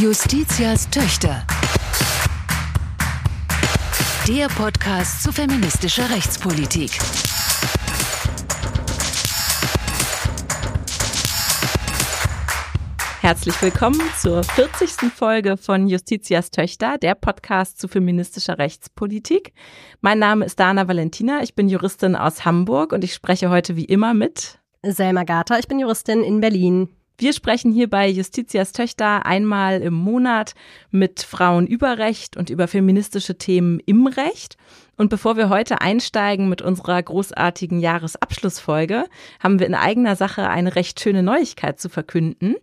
Justitias Töchter. Der Podcast zu feministischer Rechtspolitik. Herzlich willkommen zur 40. Folge von Justitias Töchter, der Podcast zu feministischer Rechtspolitik. Mein Name ist Dana Valentina, ich bin Juristin aus Hamburg und ich spreche heute wie immer mit Selma Gata, ich bin Juristin in Berlin. Wir sprechen hier bei Justitias Töchter einmal im Monat mit Frauen über Recht und über feministische Themen im Recht. Und bevor wir heute einsteigen mit unserer großartigen Jahresabschlussfolge, haben wir in eigener Sache eine recht schöne Neuigkeit zu verkünden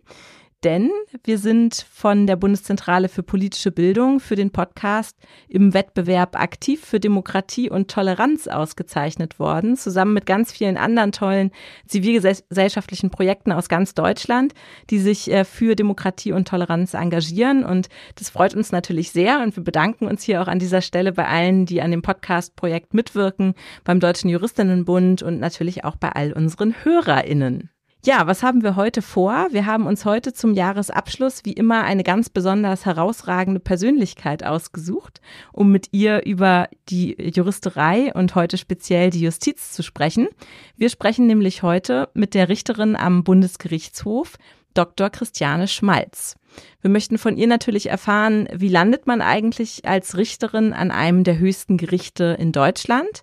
denn wir sind von der Bundeszentrale für politische Bildung für den Podcast im Wettbewerb aktiv für Demokratie und Toleranz ausgezeichnet worden, zusammen mit ganz vielen anderen tollen zivilgesellschaftlichen Projekten aus ganz Deutschland, die sich äh, für Demokratie und Toleranz engagieren. Und das freut uns natürlich sehr und wir bedanken uns hier auch an dieser Stelle bei allen, die an dem Podcast-Projekt mitwirken, beim Deutschen Juristinnenbund und natürlich auch bei all unseren HörerInnen. Ja, was haben wir heute vor? Wir haben uns heute zum Jahresabschluss wie immer eine ganz besonders herausragende Persönlichkeit ausgesucht, um mit ihr über die Juristerei und heute speziell die Justiz zu sprechen. Wir sprechen nämlich heute mit der Richterin am Bundesgerichtshof, Dr. Christiane Schmalz. Wir möchten von ihr natürlich erfahren, wie landet man eigentlich als Richterin an einem der höchsten Gerichte in Deutschland?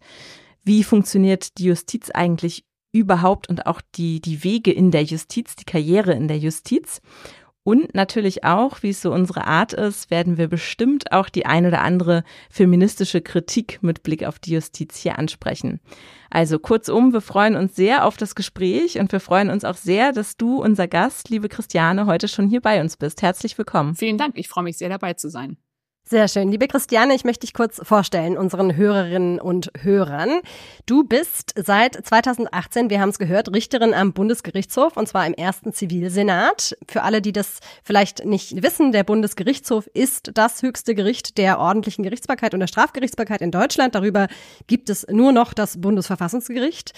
Wie funktioniert die Justiz eigentlich überhaupt und auch die, die Wege in der Justiz, die Karriere in der Justiz. Und natürlich auch, wie es so unsere Art ist, werden wir bestimmt auch die ein oder andere feministische Kritik mit Blick auf die Justiz hier ansprechen. Also kurzum, wir freuen uns sehr auf das Gespräch und wir freuen uns auch sehr, dass du, unser Gast, liebe Christiane, heute schon hier bei uns bist. Herzlich willkommen. Vielen Dank. Ich freue mich sehr dabei zu sein. Sehr schön. Liebe Christiane, ich möchte dich kurz vorstellen, unseren Hörerinnen und Hörern. Du bist seit 2018, wir haben es gehört, Richterin am Bundesgerichtshof und zwar im ersten Zivilsenat. Für alle, die das vielleicht nicht wissen, der Bundesgerichtshof ist das höchste Gericht der ordentlichen Gerichtsbarkeit und der Strafgerichtsbarkeit in Deutschland. Darüber gibt es nur noch das Bundesverfassungsgericht.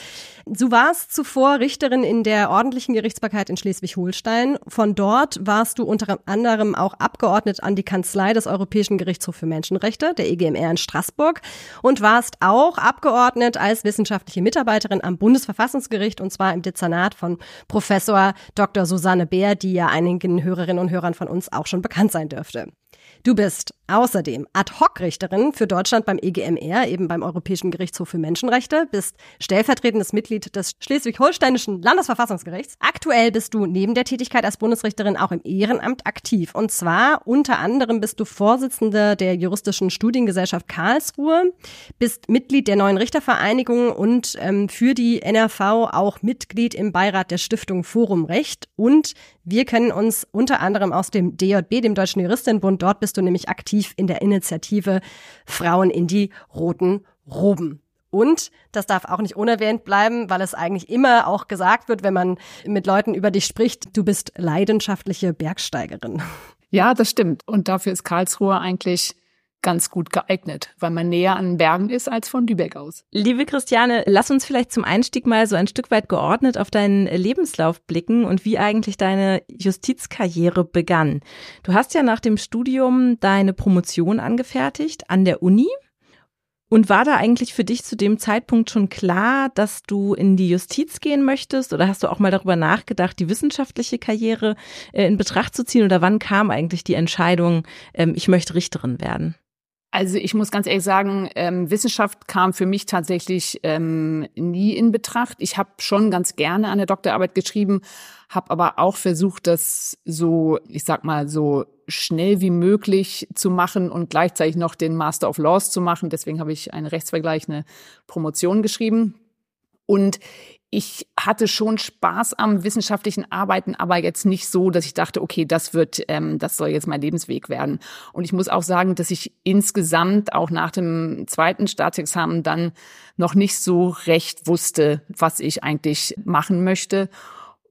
Du warst zuvor Richterin in der ordentlichen Gerichtsbarkeit in Schleswig-Holstein. Von dort warst du unter anderem auch Abgeordnet an die Kanzlei des Europäischen Europäischen Gerichtshof für Menschenrechte, der EGMR in Straßburg, und warst auch abgeordnet als wissenschaftliche Mitarbeiterin am Bundesverfassungsgericht und zwar im Dezernat von Professor Dr. Susanne Beer, die ja einigen Hörerinnen und Hörern von uns auch schon bekannt sein dürfte. Du bist außerdem Ad-Hoc-Richterin für Deutschland beim EGMR, eben beim Europäischen Gerichtshof für Menschenrechte, bist stellvertretendes Mitglied des Schleswig-Holsteinischen Landesverfassungsgerichts. Aktuell bist du neben der Tätigkeit als Bundesrichterin auch im Ehrenamt aktiv. Und zwar unter anderem bist du Vorsitzende der Juristischen Studiengesellschaft Karlsruhe, bist Mitglied der neuen Richtervereinigung und ähm, für die NRV auch Mitglied im Beirat der Stiftung Forum Recht. Und wir kennen uns unter anderem aus dem DJB, dem Deutschen Juristinnenbund. Dort bist du nämlich aktiv in der Initiative Frauen in die roten Roben. Und das darf auch nicht unerwähnt bleiben, weil es eigentlich immer auch gesagt wird, wenn man mit Leuten über dich spricht, du bist leidenschaftliche Bergsteigerin. Ja, das stimmt. Und dafür ist Karlsruhe eigentlich ganz gut geeignet, weil man näher an Bergen ist als von Lübeck aus. Liebe Christiane, lass uns vielleicht zum Einstieg mal so ein Stück weit geordnet auf deinen Lebenslauf blicken und wie eigentlich deine Justizkarriere begann. Du hast ja nach dem Studium deine Promotion angefertigt an der Uni. Und war da eigentlich für dich zu dem Zeitpunkt schon klar, dass du in die Justiz gehen möchtest? Oder hast du auch mal darüber nachgedacht, die wissenschaftliche Karriere äh, in Betracht zu ziehen? Oder wann kam eigentlich die Entscheidung, ähm, ich möchte Richterin werden? Also ich muss ganz ehrlich sagen, ähm, Wissenschaft kam für mich tatsächlich ähm, nie in Betracht. Ich habe schon ganz gerne an der Doktorarbeit geschrieben, habe aber auch versucht, das so, ich sag mal, so schnell wie möglich zu machen und gleichzeitig noch den Master of Laws zu machen. Deswegen habe ich eine rechtsvergleichende Promotion geschrieben. Und ich hatte schon Spaß am wissenschaftlichen Arbeiten, aber jetzt nicht so, dass ich dachte, okay, das wird, ähm, das soll jetzt mein Lebensweg werden. Und ich muss auch sagen, dass ich insgesamt auch nach dem zweiten Staatsexamen dann noch nicht so recht wusste, was ich eigentlich machen möchte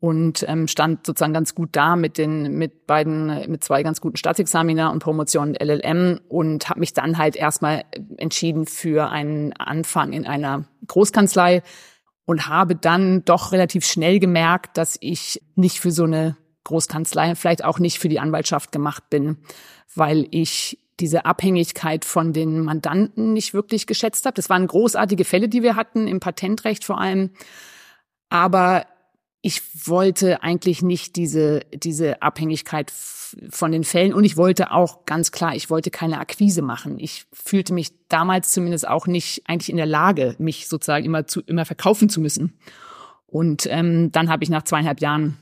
und ähm, stand sozusagen ganz gut da mit den mit beiden mit zwei ganz guten Staatsexamina und Promotion LLM und habe mich dann halt erstmal entschieden für einen Anfang in einer Großkanzlei und habe dann doch relativ schnell gemerkt, dass ich nicht für so eine Großkanzlei, vielleicht auch nicht für die Anwaltschaft gemacht bin, weil ich diese Abhängigkeit von den Mandanten nicht wirklich geschätzt habe. Das waren großartige Fälle, die wir hatten, im Patentrecht vor allem. Aber ich wollte eigentlich nicht diese, diese Abhängigkeit von den Fällen und ich wollte auch ganz klar, ich wollte keine Akquise machen. Ich fühlte mich damals zumindest auch nicht eigentlich in der Lage, mich sozusagen immer zu, immer verkaufen zu müssen. Und ähm, dann habe ich nach zweieinhalb Jahren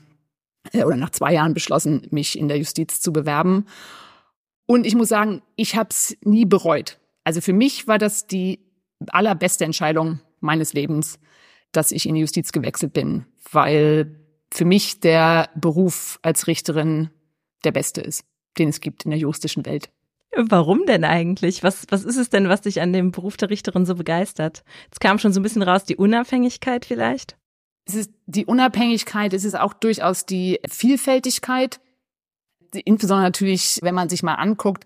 äh, oder nach zwei Jahren beschlossen, mich in der Justiz zu bewerben. Und ich muss sagen, ich habe es nie bereut. Also für mich war das die allerbeste Entscheidung meines Lebens, dass ich in die Justiz gewechselt bin, weil für mich der Beruf als Richterin der beste ist, den es gibt in der juristischen Welt. Warum denn eigentlich? Was, was ist es denn, was dich an dem Beruf der Richterin so begeistert? Es kam schon so ein bisschen raus, die Unabhängigkeit vielleicht? Es ist die Unabhängigkeit, es ist auch durchaus die Vielfältigkeit. Insbesondere natürlich, wenn man sich mal anguckt,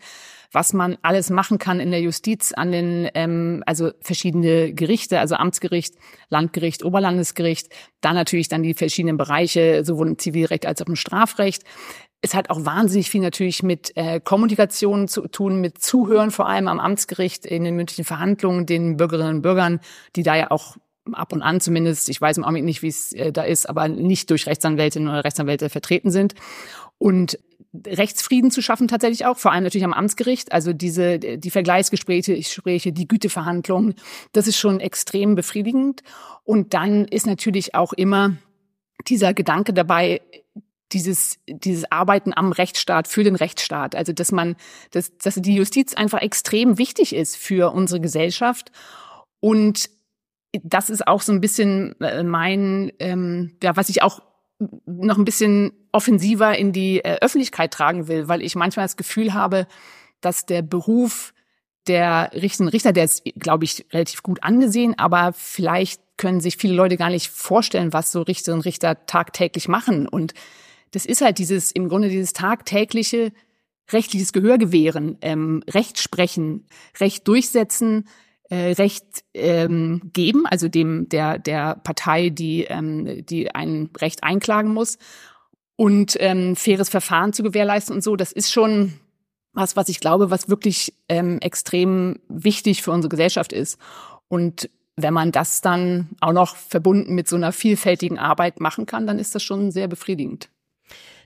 was man alles machen kann in der Justiz an den, ähm, also verschiedene Gerichte, also Amtsgericht, Landgericht, Oberlandesgericht, dann natürlich dann die verschiedenen Bereiche, sowohl im Zivilrecht als auch im Strafrecht. Es hat auch wahnsinnig viel natürlich mit äh, Kommunikation zu tun, mit Zuhören, vor allem am Amtsgericht in den mündlichen Verhandlungen, den Bürgerinnen und Bürgern, die da ja auch ab und an zumindest, ich weiß im Augenblick nicht, wie es äh, da ist, aber nicht durch Rechtsanwältinnen oder Rechtsanwälte vertreten sind. Und Rechtsfrieden zu schaffen tatsächlich auch, vor allem natürlich am Amtsgericht. Also diese die Vergleichsgespräche, Gespräche, die Güteverhandlungen, das ist schon extrem befriedigend. Und dann ist natürlich auch immer dieser Gedanke dabei, dieses, dieses Arbeiten am Rechtsstaat, für den Rechtsstaat. Also, dass man, dass, dass die Justiz einfach extrem wichtig ist für unsere Gesellschaft. Und das ist auch so ein bisschen äh, mein, ähm, ja, was ich auch noch ein bisschen offensiver in die äh, Öffentlichkeit tragen will, weil ich manchmal das Gefühl habe, dass der Beruf der Richter, Richter, der ist, glaube ich, relativ gut angesehen, aber vielleicht können sich viele Leute gar nicht vorstellen, was so Richterinnen und Richter tagtäglich machen. Und das ist halt dieses, im Grunde dieses tagtägliche rechtliches Gehör gewähren, ähm, Recht sprechen, Recht durchsetzen, äh, Recht ähm, geben, also dem der der Partei, die ähm, die ein Recht einklagen muss und ähm, faires Verfahren zu gewährleisten und so. Das ist schon was, was ich glaube, was wirklich ähm, extrem wichtig für unsere Gesellschaft ist. Und wenn man das dann auch noch verbunden mit so einer vielfältigen Arbeit machen kann, dann ist das schon sehr befriedigend.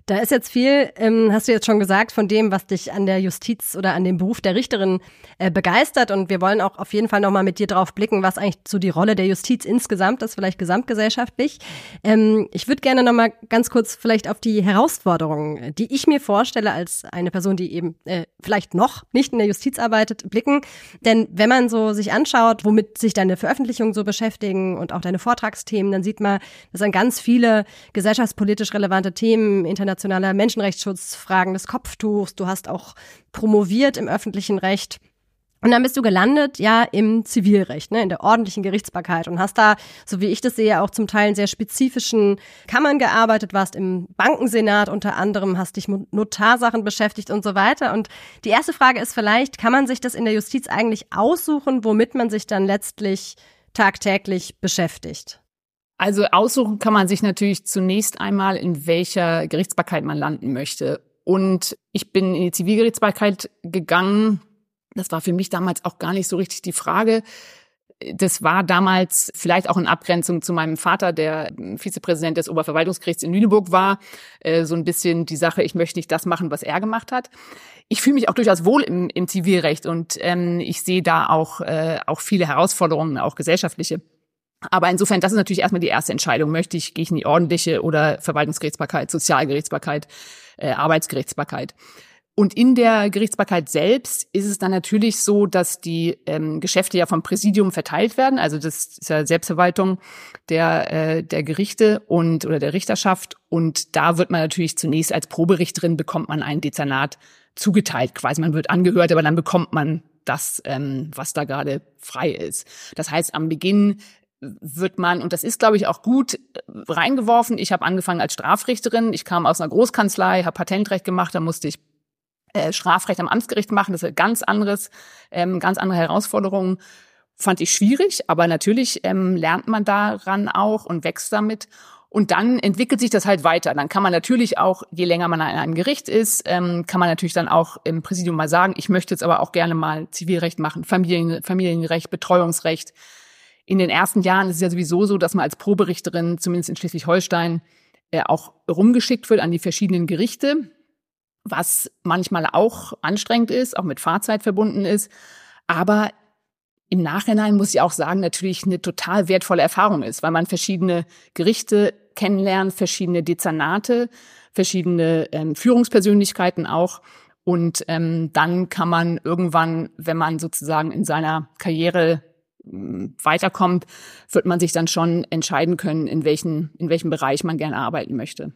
Da ist jetzt viel, ähm, hast du jetzt schon gesagt, von dem, was dich an der Justiz oder an dem Beruf der Richterin äh, begeistert. Und wir wollen auch auf jeden Fall nochmal mit dir drauf blicken, was eigentlich so die Rolle der Justiz insgesamt ist, vielleicht gesamtgesellschaftlich. Ähm, ich würde gerne nochmal ganz kurz vielleicht auf die Herausforderungen, die ich mir vorstelle als eine Person, die eben äh, vielleicht noch nicht in der Justiz arbeitet, blicken. Denn wenn man so sich anschaut, womit sich deine Veröffentlichungen so beschäftigen und auch deine Vortragsthemen, dann sieht man, dass dann ganz viele gesellschaftspolitisch relevante Themen international internationaler Menschenrechtsschutz, Fragen des Kopftuchs. Du hast auch promoviert im öffentlichen Recht. Und dann bist du gelandet, ja, im Zivilrecht, ne, in der ordentlichen Gerichtsbarkeit und hast da, so wie ich das sehe, auch zum Teil in sehr spezifischen Kammern gearbeitet, warst im Bankensenat unter anderem, hast dich mit Notarsachen beschäftigt und so weiter. Und die erste Frage ist vielleicht, kann man sich das in der Justiz eigentlich aussuchen, womit man sich dann letztlich tagtäglich beschäftigt? Also aussuchen kann man sich natürlich zunächst einmal, in welcher Gerichtsbarkeit man landen möchte. Und ich bin in die Zivilgerichtsbarkeit gegangen. Das war für mich damals auch gar nicht so richtig die Frage. Das war damals vielleicht auch in Abgrenzung zu meinem Vater, der Vizepräsident des Oberverwaltungsgerichts in Lüneburg war. Äh, so ein bisschen die Sache, ich möchte nicht das machen, was er gemacht hat. Ich fühle mich auch durchaus wohl im, im Zivilrecht und ähm, ich sehe da auch, äh, auch viele Herausforderungen, auch gesellschaftliche. Aber insofern, das ist natürlich erstmal die erste Entscheidung. Möchte ich, gehe ich in die ordentliche oder Verwaltungsgerichtsbarkeit, Sozialgerichtsbarkeit, äh, Arbeitsgerichtsbarkeit. Und in der Gerichtsbarkeit selbst ist es dann natürlich so, dass die ähm, Geschäfte ja vom Präsidium verteilt werden. Also das ist ja Selbstverwaltung der, äh, der Gerichte und oder der Richterschaft. Und da wird man natürlich zunächst als Proberichterin bekommt man ein Dezernat zugeteilt. Quasi man wird angehört, aber dann bekommt man das, ähm, was da gerade frei ist. Das heißt, am Beginn wird man, und das ist, glaube ich, auch gut reingeworfen. Ich habe angefangen als Strafrichterin. Ich kam aus einer Großkanzlei, habe Patentrecht gemacht, da musste ich äh, Strafrecht am Amtsgericht machen. Das ist ganz anderes, ähm, ganz andere Herausforderungen. Fand ich schwierig, aber natürlich ähm, lernt man daran auch und wächst damit. Und dann entwickelt sich das halt weiter. Dann kann man natürlich auch, je länger man an einem Gericht ist, ähm, kann man natürlich dann auch im Präsidium mal sagen, ich möchte jetzt aber auch gerne mal Zivilrecht machen, Familien, Familienrecht, Betreuungsrecht. In den ersten Jahren ist es ja sowieso so, dass man als Proberichterin, zumindest in Schleswig-Holstein, äh, auch rumgeschickt wird an die verschiedenen Gerichte, was manchmal auch anstrengend ist, auch mit Fahrzeit verbunden ist. Aber im Nachhinein muss ich auch sagen, natürlich eine total wertvolle Erfahrung ist, weil man verschiedene Gerichte kennenlernt, verschiedene Dezernate, verschiedene ähm, Führungspersönlichkeiten auch. Und ähm, dann kann man irgendwann, wenn man sozusagen in seiner Karriere weiterkommt, wird man sich dann schon entscheiden können, in welchen, in welchem Bereich man gerne arbeiten möchte.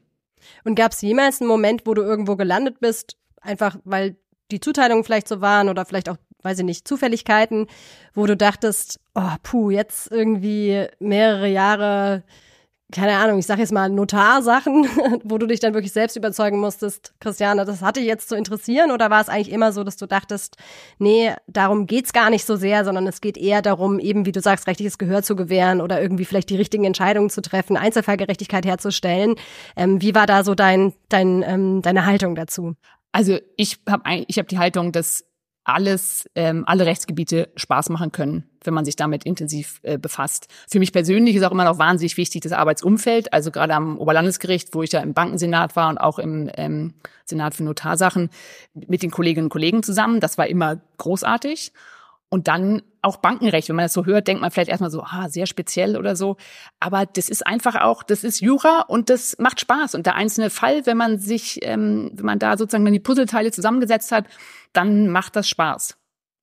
Und gab es jemals einen Moment, wo du irgendwo gelandet bist, einfach weil die Zuteilungen vielleicht so waren oder vielleicht auch weiß ich nicht, Zufälligkeiten, wo du dachtest, oh, puh, jetzt irgendwie mehrere Jahre, keine Ahnung, ich sag jetzt mal Notarsachen, wo du dich dann wirklich selbst überzeugen musstest, Christiane, das hatte jetzt zu interessieren oder war es eigentlich immer so, dass du dachtest, nee, darum geht's gar nicht so sehr, sondern es geht eher darum, eben wie du sagst, rechtliches Gehör zu gewähren oder irgendwie vielleicht die richtigen Entscheidungen zu treffen, Einzelfallgerechtigkeit herzustellen. Ähm, wie war da so dein, dein, ähm, deine Haltung dazu? Also ich habe ich hab die Haltung, dass alles, ähm, alle Rechtsgebiete Spaß machen können, wenn man sich damit intensiv äh, befasst. Für mich persönlich ist auch immer noch wahnsinnig wichtig das Arbeitsumfeld. Also gerade am Oberlandesgericht, wo ich ja im Bankensenat war und auch im ähm, Senat für Notarsachen mit den Kolleginnen und Kollegen zusammen. Das war immer großartig. Und dann auch Bankenrecht. Wenn man das so hört, denkt man vielleicht erstmal so, ah, sehr speziell oder so. Aber das ist einfach auch, das ist Jura und das macht Spaß. Und der einzelne Fall, wenn man sich, ähm, wenn man da sozusagen dann die Puzzleteile zusammengesetzt hat, dann macht das Spaß.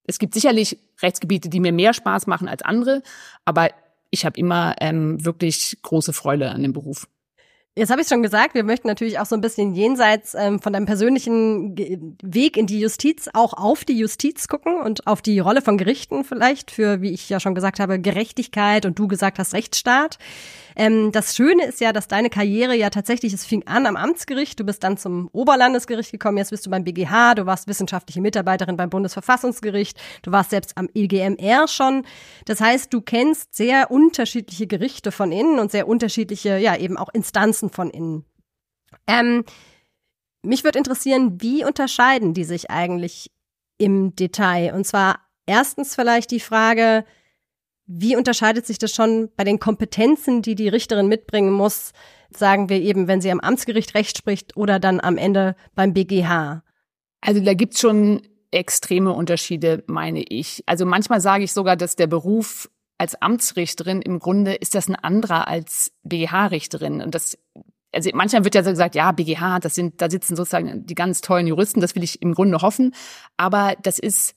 Es gibt sicherlich Rechtsgebiete, die mir mehr Spaß machen als andere, aber ich habe immer ähm, wirklich große Freude an dem Beruf. Jetzt habe ich schon gesagt, wir möchten natürlich auch so ein bisschen jenseits ähm, von deinem persönlichen Weg in die Justiz auch auf die Justiz gucken und auf die Rolle von Gerichten vielleicht für, wie ich ja schon gesagt habe, Gerechtigkeit und du gesagt hast, Rechtsstaat. Ähm, das Schöne ist ja, dass deine Karriere ja tatsächlich, es fing an am Amtsgericht, du bist dann zum Oberlandesgericht gekommen, jetzt bist du beim BGH, du warst wissenschaftliche Mitarbeiterin beim Bundesverfassungsgericht, du warst selbst am EGMR schon. Das heißt, du kennst sehr unterschiedliche Gerichte von innen und sehr unterschiedliche, ja, eben auch Instanzen von innen. Ähm, mich würde interessieren, wie unterscheiden die sich eigentlich im Detail? Und zwar erstens vielleicht die Frage, wie unterscheidet sich das schon bei den Kompetenzen, die die Richterin mitbringen muss, sagen wir eben, wenn sie am Amtsgericht Recht spricht oder dann am Ende beim BGH? Also da gibt's schon extreme Unterschiede, meine ich. Also manchmal sage ich sogar, dass der Beruf als Amtsrichterin im Grunde ist das ein anderer als BGH-Richterin. Und das, also manchmal wird ja so gesagt, ja, BGH, das sind, da sitzen sozusagen die ganz tollen Juristen, das will ich im Grunde hoffen. Aber das ist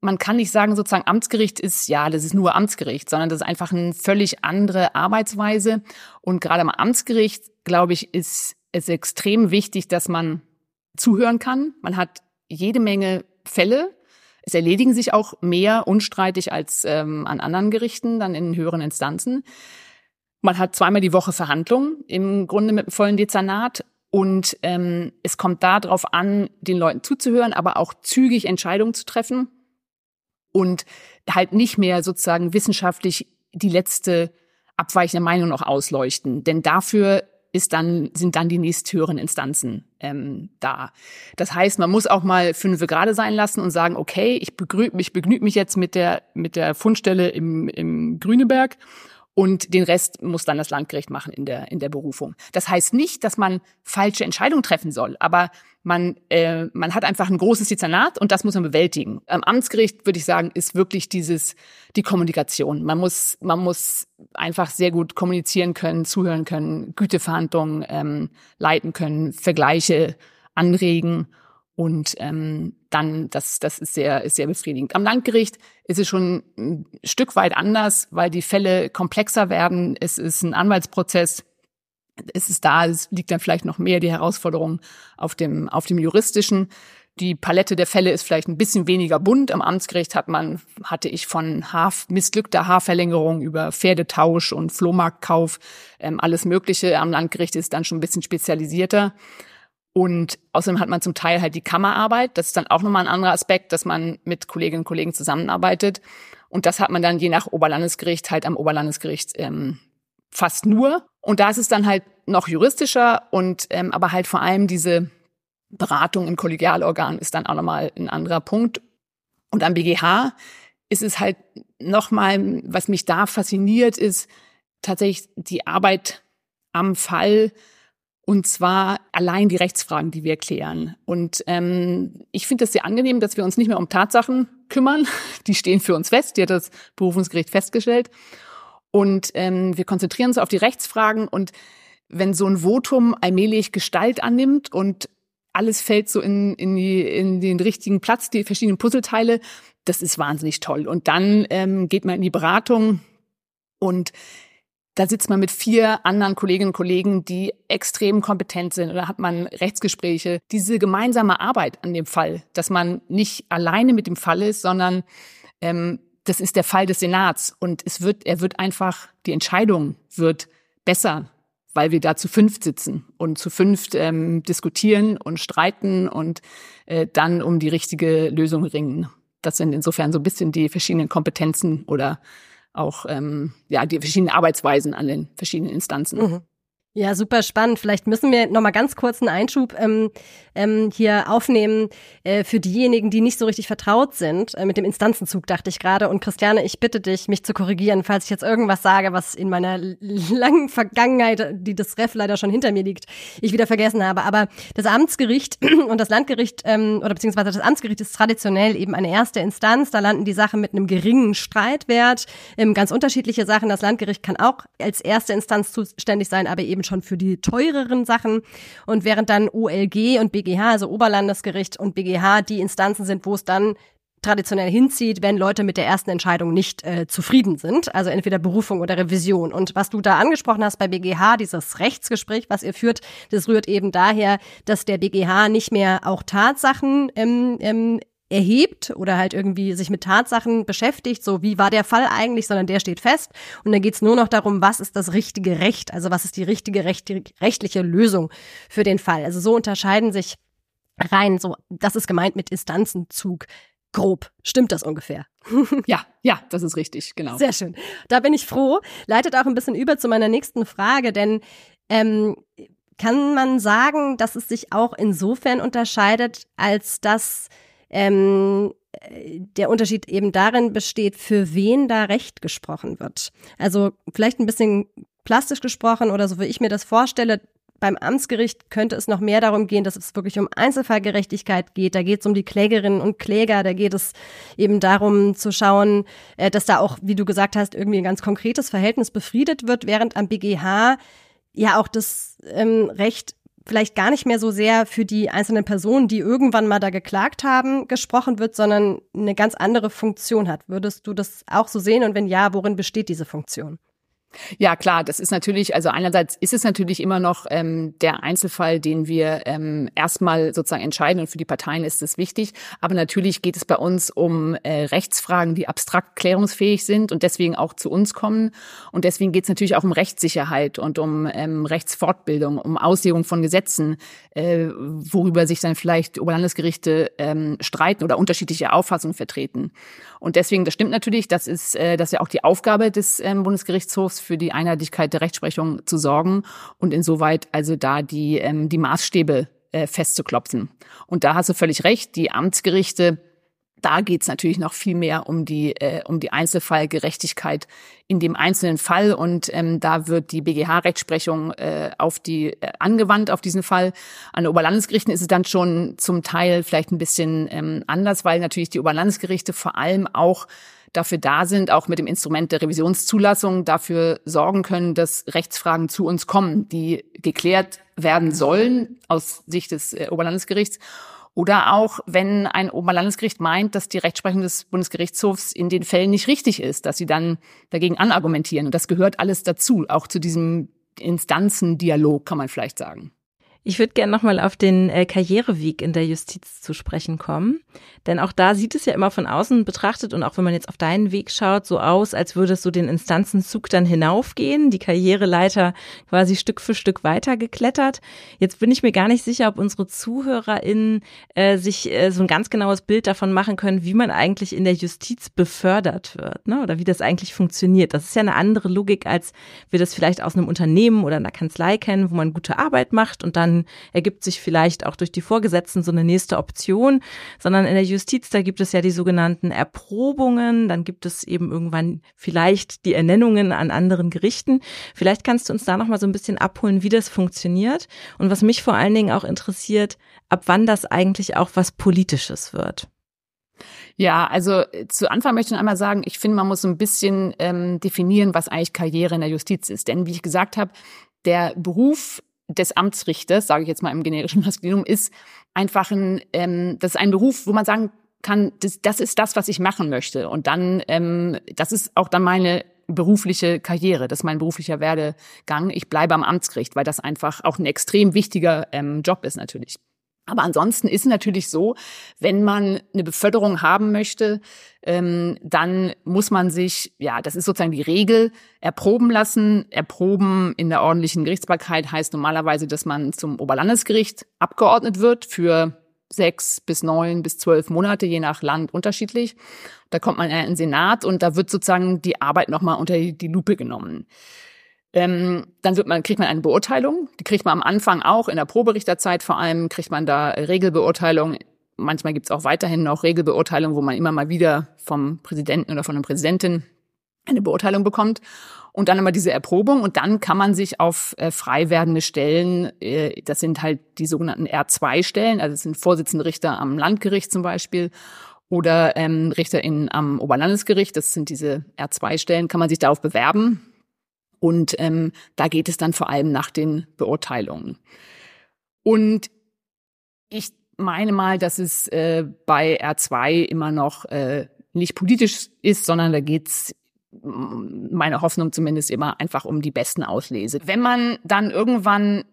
man kann nicht sagen, sozusagen Amtsgericht ist, ja, das ist nur Amtsgericht, sondern das ist einfach eine völlig andere Arbeitsweise. Und gerade am Amtsgericht, glaube ich, ist es extrem wichtig, dass man zuhören kann. Man hat jede Menge Fälle. Es erledigen sich auch mehr unstreitig als ähm, an anderen Gerichten, dann in höheren Instanzen. Man hat zweimal die Woche Verhandlungen, im Grunde mit einem vollen Dezernat. Und ähm, es kommt darauf an, den Leuten zuzuhören, aber auch zügig Entscheidungen zu treffen und halt nicht mehr sozusagen wissenschaftlich die letzte abweichende Meinung noch ausleuchten. Denn dafür ist dann, sind dann die nächsthöheren Instanzen ähm, da. Das heißt, man muss auch mal fünf gerade sein lassen und sagen, okay, ich begnüge mich, begnüg mich jetzt mit der, mit der Fundstelle im, im Grüneberg und den Rest muss dann das Landgericht machen in der, in der Berufung. Das heißt nicht, dass man falsche Entscheidungen treffen soll, aber man, äh, man hat einfach ein großes Dezernat und das muss man bewältigen. Am Amtsgericht, würde ich sagen, ist wirklich dieses, die Kommunikation. Man muss, man muss einfach sehr gut kommunizieren können, zuhören können, Güteverhandlungen ähm, leiten können, Vergleiche anregen und ähm, dann, das, das ist sehr, ist sehr befriedigend. Am Landgericht ist es schon ein Stück weit anders, weil die Fälle komplexer werden. Es ist ein Anwaltsprozess. Es ist da, es liegt dann vielleicht noch mehr die Herausforderung auf dem, auf dem juristischen. Die Palette der Fälle ist vielleicht ein bisschen weniger bunt. Am Amtsgericht hat man, hatte ich von Haar, missglückter Haarverlängerung über Pferdetausch und Flohmarktkauf, ähm, alles Mögliche. Am Landgericht ist dann schon ein bisschen spezialisierter. Und außerdem hat man zum Teil halt die Kammerarbeit. Das ist dann auch nochmal ein anderer Aspekt, dass man mit Kolleginnen und Kollegen zusammenarbeitet. Und das hat man dann je nach Oberlandesgericht halt am Oberlandesgericht ähm, fast nur. Und da ist es dann halt noch juristischer und ähm, aber halt vor allem diese Beratung im Kollegialorgan ist dann auch nochmal ein anderer Punkt. Und am BGH ist es halt nochmal, was mich da fasziniert, ist tatsächlich die Arbeit am Fall und zwar allein die Rechtsfragen, die wir klären. Und ähm, ich finde es sehr angenehm, dass wir uns nicht mehr um Tatsachen kümmern. Die stehen für uns fest, die hat das Berufungsgericht festgestellt. Und ähm, wir konzentrieren uns auf die Rechtsfragen. Und wenn so ein Votum allmählich Gestalt annimmt und alles fällt so in, in, die, in den richtigen Platz, die verschiedenen Puzzleteile, das ist wahnsinnig toll. Und dann ähm, geht man in die Beratung und da sitzt man mit vier anderen Kolleginnen und Kollegen, die extrem kompetent sind. Oder hat man Rechtsgespräche. Diese gemeinsame Arbeit an dem Fall, dass man nicht alleine mit dem Fall ist, sondern ähm, das ist der Fall des Senats. Und es wird, er wird einfach, die Entscheidung wird besser, weil wir da zu fünft sitzen und zu fünft ähm, diskutieren und streiten und äh, dann um die richtige Lösung ringen. Das sind insofern so ein bisschen die verschiedenen Kompetenzen oder auch ähm, ja die verschiedenen Arbeitsweisen an den verschiedenen Instanzen. Mhm. Ja, super spannend. Vielleicht müssen wir noch mal ganz kurz einen Einschub ähm, ähm, hier aufnehmen äh, für diejenigen, die nicht so richtig vertraut sind äh, mit dem Instanzenzug, dachte ich gerade. Und Christiane, ich bitte dich, mich zu korrigieren, falls ich jetzt irgendwas sage, was in meiner langen Vergangenheit, die das Ref leider schon hinter mir liegt, ich wieder vergessen habe. Aber das Amtsgericht und das Landgericht ähm, oder beziehungsweise das Amtsgericht ist traditionell eben eine erste Instanz. Da landen die Sachen mit einem geringen Streitwert. Ähm, ganz unterschiedliche Sachen. Das Landgericht kann auch als erste Instanz zuständig sein, aber eben schon für die teureren Sachen. Und während dann OLG und BGH, also Oberlandesgericht und BGH, die Instanzen sind, wo es dann traditionell hinzieht, wenn Leute mit der ersten Entscheidung nicht äh, zufrieden sind, also entweder Berufung oder Revision. Und was du da angesprochen hast bei BGH, dieses Rechtsgespräch, was ihr führt, das rührt eben daher, dass der BGH nicht mehr auch Tatsachen ähm, ähm, erhebt oder halt irgendwie sich mit Tatsachen beschäftigt, so wie war der Fall eigentlich, sondern der steht fest. Und dann geht's nur noch darum, was ist das richtige Recht, also was ist die richtige recht, rechtliche Lösung für den Fall. Also so unterscheiden sich rein, so das ist gemeint mit Instanzenzug. Grob. Stimmt das ungefähr? ja, ja, das ist richtig, genau. Sehr schön. Da bin ich froh. Leitet auch ein bisschen über zu meiner nächsten Frage, denn ähm, kann man sagen, dass es sich auch insofern unterscheidet, als dass ähm, der Unterschied eben darin besteht, für wen da Recht gesprochen wird. Also vielleicht ein bisschen plastisch gesprochen oder so wie ich mir das vorstelle, beim Amtsgericht könnte es noch mehr darum gehen, dass es wirklich um Einzelfallgerechtigkeit geht. Da geht es um die Klägerinnen und Kläger. Da geht es eben darum zu schauen, äh, dass da auch, wie du gesagt hast, irgendwie ein ganz konkretes Verhältnis befriedet wird, während am BGH ja auch das ähm, Recht vielleicht gar nicht mehr so sehr für die einzelnen Personen, die irgendwann mal da geklagt haben, gesprochen wird, sondern eine ganz andere Funktion hat. Würdest du das auch so sehen? Und wenn ja, worin besteht diese Funktion? Ja, klar, das ist natürlich, also einerseits ist es natürlich immer noch ähm, der Einzelfall, den wir ähm, erstmal sozusagen entscheiden und für die Parteien ist es wichtig. Aber natürlich geht es bei uns um äh, Rechtsfragen, die abstrakt klärungsfähig sind und deswegen auch zu uns kommen. Und deswegen geht es natürlich auch um Rechtssicherheit und um ähm, Rechtsfortbildung, um Auslegung von Gesetzen, äh, worüber sich dann vielleicht Oberlandesgerichte ähm, streiten oder unterschiedliche Auffassungen vertreten. Und deswegen, das stimmt natürlich, das ist, äh, das ist ja auch die Aufgabe des ähm, Bundesgerichtshofs für die Einheitlichkeit der Rechtsprechung zu sorgen und insoweit also da die, ähm, die Maßstäbe äh, festzuklopfen. Und da hast du völlig recht, die Amtsgerichte da geht's natürlich noch viel mehr um die äh, um die Einzelfallgerechtigkeit in dem einzelnen Fall und ähm, da wird die BGH-Rechtsprechung äh, auf die äh, angewandt auf diesen Fall. An Oberlandesgerichten ist es dann schon zum Teil vielleicht ein bisschen ähm, anders, weil natürlich die Oberlandesgerichte vor allem auch dafür da sind, auch mit dem Instrument der Revisionszulassung dafür sorgen können, dass Rechtsfragen zu uns kommen, die geklärt werden sollen aus Sicht des äh, Oberlandesgerichts oder auch, wenn ein Oberlandesgericht meint, dass die Rechtsprechung des Bundesgerichtshofs in den Fällen nicht richtig ist, dass sie dann dagegen anargumentieren. Und das gehört alles dazu, auch zu diesem Instanzendialog, kann man vielleicht sagen. Ich würde gerne nochmal auf den äh, Karriereweg in der Justiz zu sprechen kommen. Denn auch da sieht es ja immer von außen betrachtet und auch wenn man jetzt auf deinen Weg schaut, so aus, als würde es so den Instanzenzug dann hinaufgehen, die Karriereleiter quasi Stück für Stück weitergeklettert. Jetzt bin ich mir gar nicht sicher, ob unsere ZuhörerInnen äh, sich äh, so ein ganz genaues Bild davon machen können, wie man eigentlich in der Justiz befördert wird, ne? Oder wie das eigentlich funktioniert. Das ist ja eine andere Logik, als wir das vielleicht aus einem Unternehmen oder einer Kanzlei kennen, wo man gute Arbeit macht und dann ergibt sich vielleicht auch durch die Vorgesetzten so eine nächste Option, sondern in der Justiz, da gibt es ja die sogenannten Erprobungen, dann gibt es eben irgendwann vielleicht die Ernennungen an anderen Gerichten. Vielleicht kannst du uns da noch mal so ein bisschen abholen, wie das funktioniert und was mich vor allen Dingen auch interessiert, ab wann das eigentlich auch was Politisches wird. Ja, also äh, zu Anfang möchte ich einmal sagen, ich finde, man muss ein bisschen ähm, definieren, was eigentlich Karriere in der Justiz ist. Denn wie ich gesagt habe, der Beruf des Amtsrichters, sage ich jetzt mal im generischen Maskulinum, ist einfach ein, ähm, das ist ein Beruf, wo man sagen kann, das, das ist das, was ich machen möchte. Und dann, ähm, das ist auch dann meine berufliche Karriere, das ist mein beruflicher Werdegang. Ich bleibe am Amtsgericht, weil das einfach auch ein extrem wichtiger ähm, Job ist natürlich. Aber ansonsten ist natürlich so, wenn man eine Beförderung haben möchte, ähm, dann muss man sich, ja, das ist sozusagen die Regel, erproben lassen. Erproben in der ordentlichen Gerichtsbarkeit heißt normalerweise, dass man zum Oberlandesgericht abgeordnet wird für sechs bis neun bis zwölf Monate, je nach Land unterschiedlich. Da kommt man in den Senat und da wird sozusagen die Arbeit nochmal unter die Lupe genommen. Ähm, dann wird man, kriegt man eine Beurteilung. Die kriegt man am Anfang auch, in der Proberichterzeit vor allem, kriegt man da Regelbeurteilung. Manchmal gibt es auch weiterhin noch Regelbeurteilung, wo man immer mal wieder vom Präsidenten oder von der Präsidentin eine Beurteilung bekommt. Und dann immer diese Erprobung und dann kann man sich auf äh, frei werdende Stellen, äh, das sind halt die sogenannten R2-Stellen, also es sind Vorsitzende Richter am Landgericht zum Beispiel oder ähm, RichterInnen am Oberlandesgericht, das sind diese R2-Stellen, kann man sich darauf bewerben. Und ähm, da geht es dann vor allem nach den Beurteilungen. Und ich meine mal, dass es äh, bei R2 immer noch äh, nicht politisch ist, sondern da geht's meine Hoffnung zumindest immer einfach um die besten Auslese. Wenn man dann irgendwann,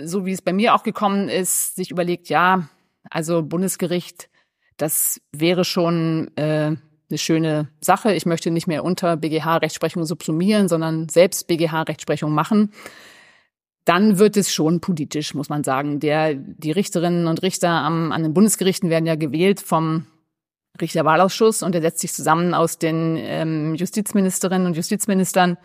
so wie es bei mir auch gekommen ist, sich überlegt, ja, also Bundesgericht, das wäre schon äh, eine schöne Sache. Ich möchte nicht mehr unter BGH-Rechtsprechung subsumieren, sondern selbst BGH-Rechtsprechung machen. Dann wird es schon politisch, muss man sagen. Der, die Richterinnen und Richter am, an den Bundesgerichten werden ja gewählt vom Richterwahlausschuss und der setzt sich zusammen aus den ähm, Justizministerinnen und Justizministern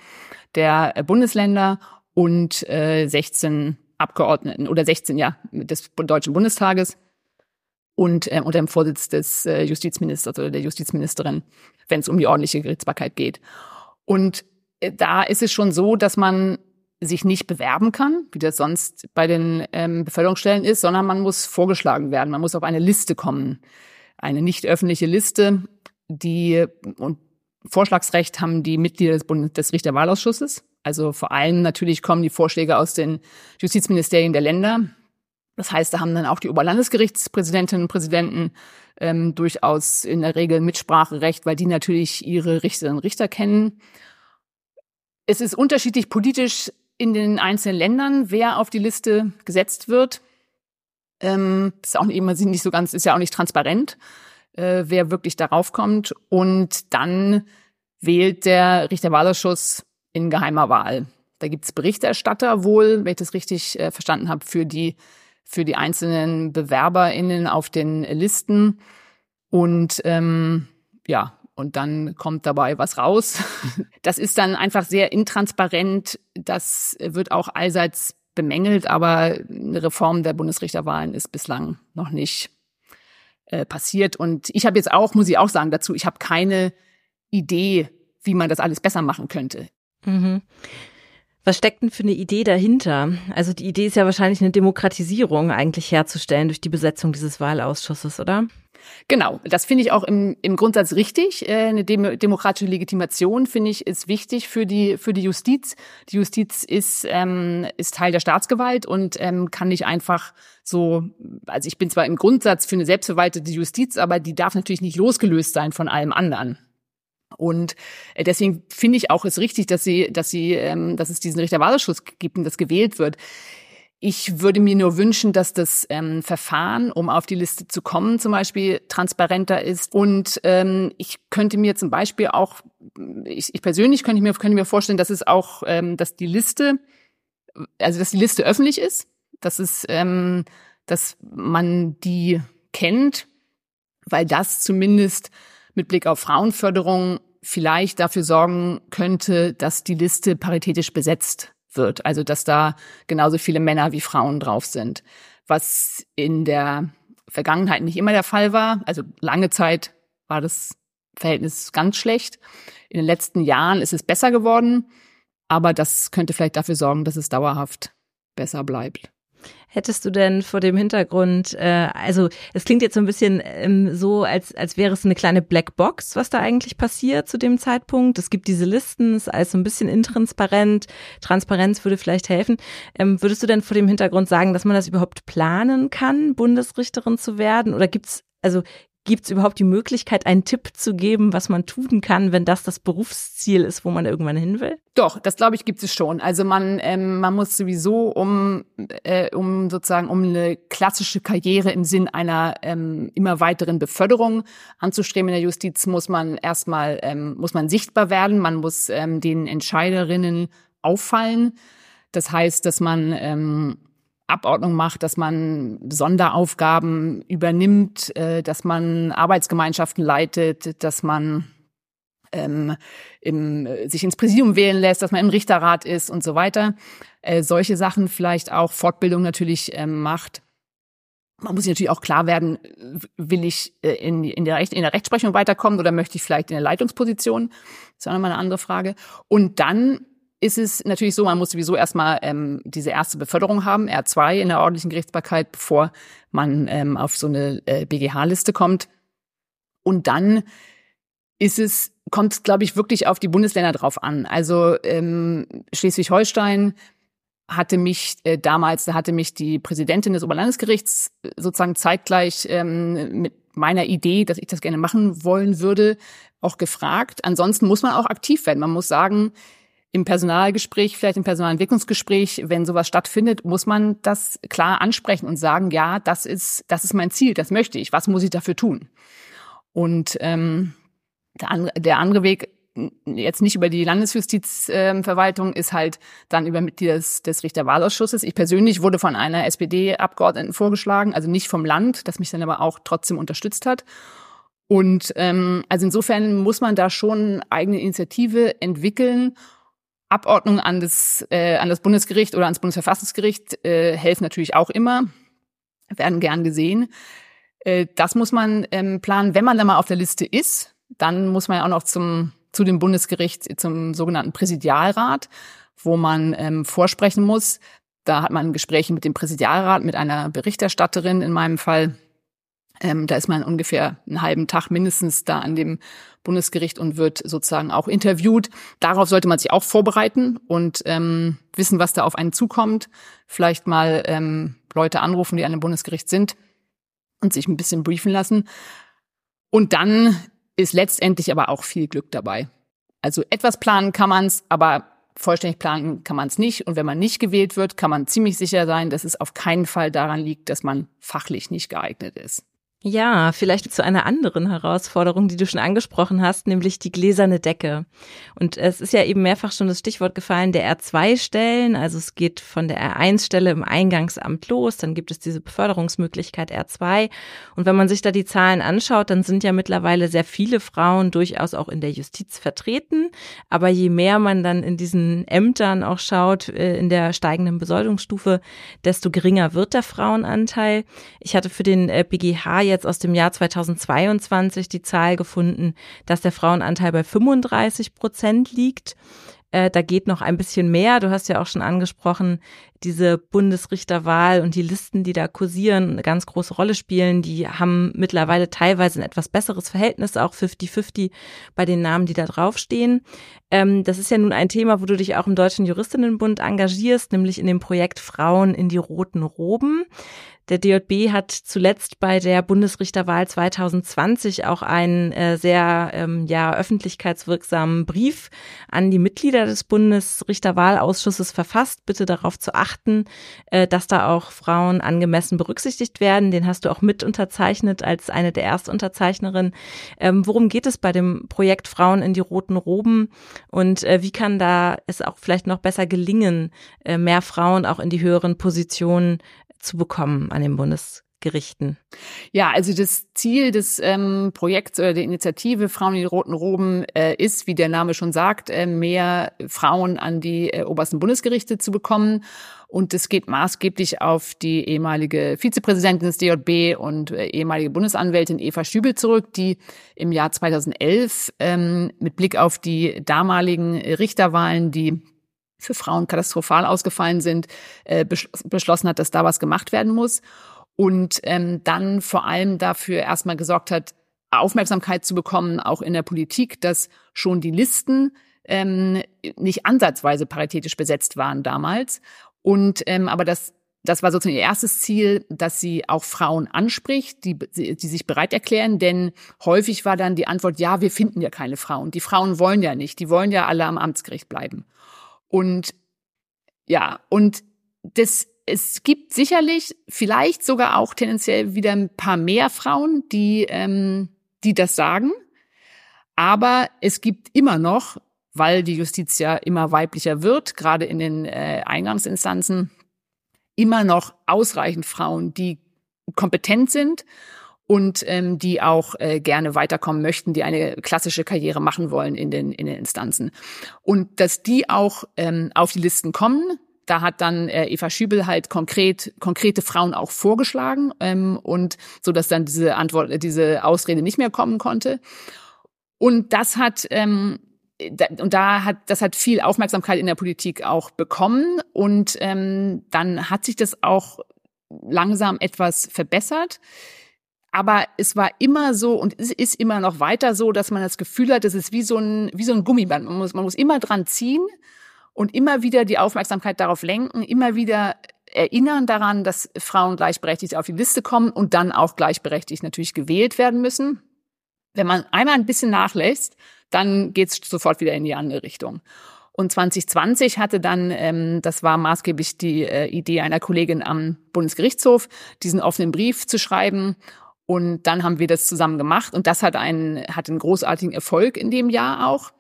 der Bundesländer und äh, 16 Abgeordneten oder 16 ja des Deutschen Bundestages und äh, unter dem Vorsitz des äh, Justizministers oder der Justizministerin, wenn es um die ordentliche Gerichtsbarkeit geht. Und äh, da ist es schon so, dass man sich nicht bewerben kann, wie das sonst bei den ähm, Beförderungsstellen ist, sondern man muss vorgeschlagen werden. Man muss auf eine Liste kommen, eine nicht öffentliche Liste, die und Vorschlagsrecht haben die Mitglieder des, Bundes, des Richterwahlausschusses. Also vor allem natürlich kommen die Vorschläge aus den Justizministerien der Länder. Das heißt, da haben dann auch die Oberlandesgerichtspräsidentinnen und Präsidenten ähm, durchaus in der Regel Mitspracherecht, weil die natürlich ihre Richterinnen und Richter kennen. Es ist unterschiedlich politisch in den einzelnen Ländern, wer auf die Liste gesetzt wird. Ähm, ist auch immer nicht so ganz, ist ja auch nicht transparent, äh, wer wirklich darauf kommt. Und dann wählt der Richterwahlausschuss in geheimer Wahl. Da gibt's Berichterstatter wohl, wenn ich das richtig äh, verstanden habe, für die für die einzelnen BewerberInnen auf den Listen. Und ähm, ja, und dann kommt dabei was raus. Das ist dann einfach sehr intransparent. Das wird auch allseits bemängelt, aber eine Reform der Bundesrichterwahlen ist bislang noch nicht äh, passiert. Und ich habe jetzt auch, muss ich auch sagen dazu, ich habe keine Idee, wie man das alles besser machen könnte. Mhm. Was steckt denn für eine Idee dahinter? Also die Idee ist ja wahrscheinlich eine Demokratisierung eigentlich herzustellen durch die Besetzung dieses Wahlausschusses, oder? Genau, das finde ich auch im, im Grundsatz richtig. Äh, eine dem, demokratische Legitimation finde ich ist wichtig für die für die Justiz. Die Justiz ist ähm, ist Teil der Staatsgewalt und ähm, kann nicht einfach so. Also ich bin zwar im Grundsatz für eine selbstverwaltete Justiz, aber die darf natürlich nicht losgelöst sein von allem anderen. Und äh, deswegen finde ich auch es richtig, dass sie, dass sie, ähm, dass es diesen Richterwahlausschuss gibt und das gewählt wird. ich würde mir nur wünschen, dass das ähm, Verfahren, um auf die Liste zu kommen, zum Beispiel transparenter ist. Und ähm, ich könnte mir zum Beispiel auch, ich, ich persönlich könnte mir, könnte mir vorstellen, dass es auch, ähm, dass die Liste, also dass die Liste öffentlich ist, dass es, ähm, dass man die kennt, weil das zumindest mit Blick auf Frauenförderung vielleicht dafür sorgen könnte, dass die Liste paritätisch besetzt wird. Also dass da genauso viele Männer wie Frauen drauf sind. Was in der Vergangenheit nicht immer der Fall war. Also lange Zeit war das Verhältnis ganz schlecht. In den letzten Jahren ist es besser geworden, aber das könnte vielleicht dafür sorgen, dass es dauerhaft besser bleibt. Hättest du denn vor dem Hintergrund, äh, also es klingt jetzt so ein bisschen ähm, so, als, als wäre es eine kleine Blackbox, was da eigentlich passiert zu dem Zeitpunkt. Es gibt diese Listen, es ist alles so ein bisschen intransparent. Transparenz würde vielleicht helfen. Ähm, würdest du denn vor dem Hintergrund sagen, dass man das überhaupt planen kann, Bundesrichterin zu werden? Oder gibt's also Gibt es überhaupt die Möglichkeit, einen Tipp zu geben, was man tun kann, wenn das das Berufsziel ist, wo man irgendwann hin will? Doch, das glaube ich gibt es schon. Also man ähm, man muss sowieso um äh, um sozusagen um eine klassische Karriere im Sinn einer ähm, immer weiteren Beförderung anzustreben in der Justiz muss man erstmal ähm, muss man sichtbar werden. Man muss ähm, den Entscheiderinnen auffallen. Das heißt, dass man ähm, Abordnung macht, dass man Sonderaufgaben übernimmt, äh, dass man Arbeitsgemeinschaften leitet, dass man ähm, im, sich ins Präsidium wählen lässt, dass man im Richterrat ist und so weiter. Äh, solche Sachen vielleicht auch Fortbildung natürlich ähm, macht. Man muss sich natürlich auch klar werden, will ich äh, in, in, der Recht, in der Rechtsprechung weiterkommen oder möchte ich vielleicht in der Leitungsposition? Das ist auch nochmal eine andere Frage. Und dann ist es natürlich so, man muss sowieso erstmal ähm, diese erste Beförderung haben, R2 in der ordentlichen Gerichtsbarkeit, bevor man ähm, auf so eine äh, BGH-Liste kommt. Und dann ist es, kommt es, glaube ich, wirklich auf die Bundesländer drauf an. Also ähm, Schleswig-Holstein hatte mich äh, damals, da hatte mich die Präsidentin des Oberlandesgerichts sozusagen zeitgleich ähm, mit meiner Idee, dass ich das gerne machen wollen würde, auch gefragt. Ansonsten muss man auch aktiv werden. Man muss sagen, im Personalgespräch, vielleicht im Personalentwicklungsgespräch, wenn sowas stattfindet, muss man das klar ansprechen und sagen, ja, das ist, das ist mein Ziel, das möchte ich. Was muss ich dafür tun? Und ähm, der, andere, der andere Weg, jetzt nicht über die Landesjustizverwaltung, ähm, ist halt dann über Mitglieder des, des Richterwahlausschusses. Ich persönlich wurde von einer SPD-Abgeordneten vorgeschlagen, also nicht vom Land, das mich dann aber auch trotzdem unterstützt hat. Und ähm, also insofern muss man da schon eigene Initiative entwickeln Abordnung an das, äh, an das Bundesgericht oder ans Bundesverfassungsgericht äh, helfen natürlich auch immer, werden gern gesehen. Äh, das muss man ähm, planen. Wenn man dann mal auf der Liste ist, dann muss man ja auch noch zum, zu dem Bundesgericht, zum sogenannten Präsidialrat, wo man ähm, vorsprechen muss. Da hat man Gespräche mit dem Präsidialrat, mit einer Berichterstatterin in meinem Fall. Ähm, da ist man ungefähr einen halben Tag mindestens da an dem Bundesgericht und wird sozusagen auch interviewt. Darauf sollte man sich auch vorbereiten und ähm, wissen, was da auf einen zukommt. Vielleicht mal ähm, Leute anrufen, die an dem Bundesgericht sind und sich ein bisschen briefen lassen. Und dann ist letztendlich aber auch viel Glück dabei. Also etwas planen kann man's, aber vollständig planen kann man es nicht. Und wenn man nicht gewählt wird, kann man ziemlich sicher sein, dass es auf keinen Fall daran liegt, dass man fachlich nicht geeignet ist. Ja, vielleicht zu einer anderen Herausforderung, die du schon angesprochen hast, nämlich die gläserne Decke. Und es ist ja eben mehrfach schon das Stichwort gefallen, der R2-Stellen. Also es geht von der R1-Stelle im Eingangsamt los, dann gibt es diese Beförderungsmöglichkeit R2. Und wenn man sich da die Zahlen anschaut, dann sind ja mittlerweile sehr viele Frauen durchaus auch in der Justiz vertreten. Aber je mehr man dann in diesen Ämtern auch schaut, äh, in der steigenden Besoldungsstufe, desto geringer wird der Frauenanteil. Ich hatte für den BGH jetzt aus dem Jahr 2022 die Zahl gefunden, dass der Frauenanteil bei 35 Prozent liegt. Äh, da geht noch ein bisschen mehr. Du hast ja auch schon angesprochen, diese Bundesrichterwahl und die Listen, die da kursieren, eine ganz große Rolle spielen. Die haben mittlerweile teilweise ein etwas besseres Verhältnis, auch 50-50 bei den Namen, die da draufstehen. Ähm, das ist ja nun ein Thema, wo du dich auch im Deutschen Juristinnenbund engagierst, nämlich in dem Projekt Frauen in die roten Roben. Der DJB hat zuletzt bei der Bundesrichterwahl 2020 auch einen äh, sehr ähm, ja, öffentlichkeitswirksamen Brief an die Mitglieder des Bundesrichterwahlausschusses verfasst, bitte darauf zu achten, achten, äh, dass da auch Frauen angemessen berücksichtigt werden. Den hast du auch mit unterzeichnet als eine der Erstunterzeichnerinnen. Ähm, worum geht es bei dem Projekt Frauen in die roten Roben und äh, wie kann da es auch vielleicht noch besser gelingen, äh, mehr Frauen auch in die höheren Positionen zu bekommen an den Bundesgerichten? Ja, also das Ziel des ähm, Projekts oder der Initiative Frauen in die roten Roben äh, ist, wie der Name schon sagt, äh, mehr Frauen an die äh, obersten Bundesgerichte zu bekommen. Und es geht maßgeblich auf die ehemalige Vizepräsidentin des DJB und äh, ehemalige Bundesanwältin Eva Schübel zurück, die im Jahr 2011 ähm, mit Blick auf die damaligen Richterwahlen, die für Frauen katastrophal ausgefallen sind, äh, beschlossen hat, dass da was gemacht werden muss. Und ähm, dann vor allem dafür erstmal gesorgt hat, Aufmerksamkeit zu bekommen, auch in der Politik, dass schon die Listen ähm, nicht ansatzweise paritätisch besetzt waren damals. Und ähm, aber das das war sozusagen ihr erstes Ziel, dass sie auch Frauen anspricht, die, die sich bereit erklären, denn häufig war dann die Antwort, ja, wir finden ja keine Frauen. Die Frauen wollen ja nicht, die wollen ja alle am Amtsgericht bleiben. Und ja, und das, es gibt sicherlich vielleicht sogar auch tendenziell wieder ein paar mehr Frauen, die, ähm, die das sagen. Aber es gibt immer noch, weil die Justiz ja immer weiblicher wird, gerade in den äh, Eingangsinstanzen, immer noch ausreichend Frauen, die kompetent sind und ähm, die auch äh, gerne weiterkommen möchten, die eine klassische Karriere machen wollen in den, in den Instanzen. Und dass die auch ähm, auf die Listen kommen, da hat dann äh, Eva Schübel halt konkret konkrete Frauen auch vorgeschlagen ähm, und so dass dann diese Antwort diese Ausrede nicht mehr kommen konnte und das hat ähm, und da hat das hat viel Aufmerksamkeit in der Politik auch bekommen und ähm, dann hat sich das auch langsam etwas verbessert. Aber es war immer so und es ist immer noch weiter so, dass man das Gefühl hat, es ist wie so ein, wie so ein Gummiband. Man muss, man muss immer dran ziehen und immer wieder die Aufmerksamkeit darauf lenken, immer wieder erinnern daran, dass Frauen gleichberechtigt auf die Liste kommen und dann auch gleichberechtigt natürlich gewählt werden müssen. Wenn man einmal ein bisschen nachlässt, dann geht's sofort wieder in die andere Richtung. Und 2020 hatte dann, ähm, das war maßgeblich die äh, Idee einer Kollegin am Bundesgerichtshof, diesen offenen Brief zu schreiben und dann haben wir das zusammen gemacht und das hat einen, hat einen großartigen Erfolg in dem Jahr auch.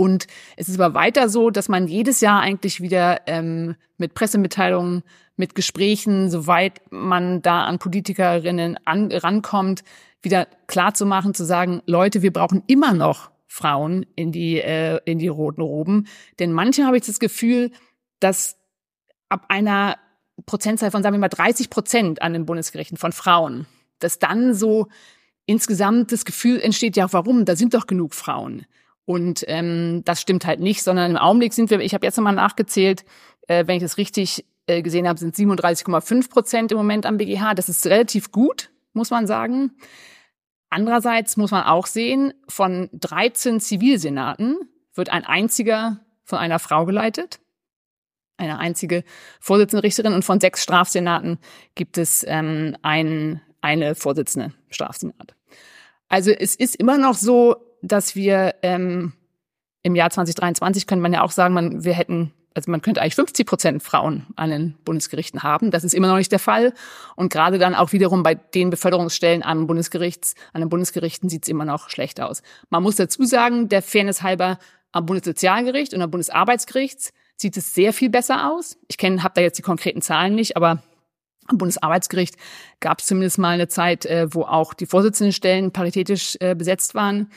Und es ist aber weiter so, dass man jedes Jahr eigentlich wieder ähm, mit Pressemitteilungen, mit Gesprächen, soweit man da an Politikerinnen an, rankommt, wieder klar zu machen, zu sagen, Leute, wir brauchen immer noch Frauen in die, äh, in die roten Roben. Denn manche habe ich das Gefühl, dass ab einer Prozentzahl von, sagen wir mal, 30 Prozent an den Bundesgerichten von Frauen dass dann so insgesamt das Gefühl entsteht, ja, warum? Da sind doch genug Frauen. Und ähm, das stimmt halt nicht, sondern im Augenblick sind wir, ich habe jetzt nochmal nachgezählt, äh, wenn ich das richtig äh, gesehen habe, sind 37,5 Prozent im Moment am BGH. Das ist relativ gut, muss man sagen. Andererseits muss man auch sehen, von 13 Zivilsenaten wird ein einziger von einer Frau geleitet, eine einzige Vorsitzende Richterin, und von sechs Strafsenaten gibt es ähm, einen eine Vorsitzende Strafsenat. Also es ist immer noch so, dass wir ähm, im Jahr 2023 könnte man ja auch sagen, man, wir hätten, also man könnte eigentlich 50 Prozent Frauen an den Bundesgerichten haben. Das ist immer noch nicht der Fall. Und gerade dann auch wiederum bei den Beförderungsstellen am Bundesgerichts, an den Bundesgerichten sieht es immer noch schlecht aus. Man muss dazu sagen, der Fairness halber am Bundessozialgericht und am Bundesarbeitsgericht sieht es sehr viel besser aus. Ich kenne, habe da jetzt die konkreten Zahlen nicht, aber am Bundesarbeitsgericht gab es zumindest mal eine Zeit, äh, wo auch die Vorsitzendenstellen paritätisch äh, besetzt waren.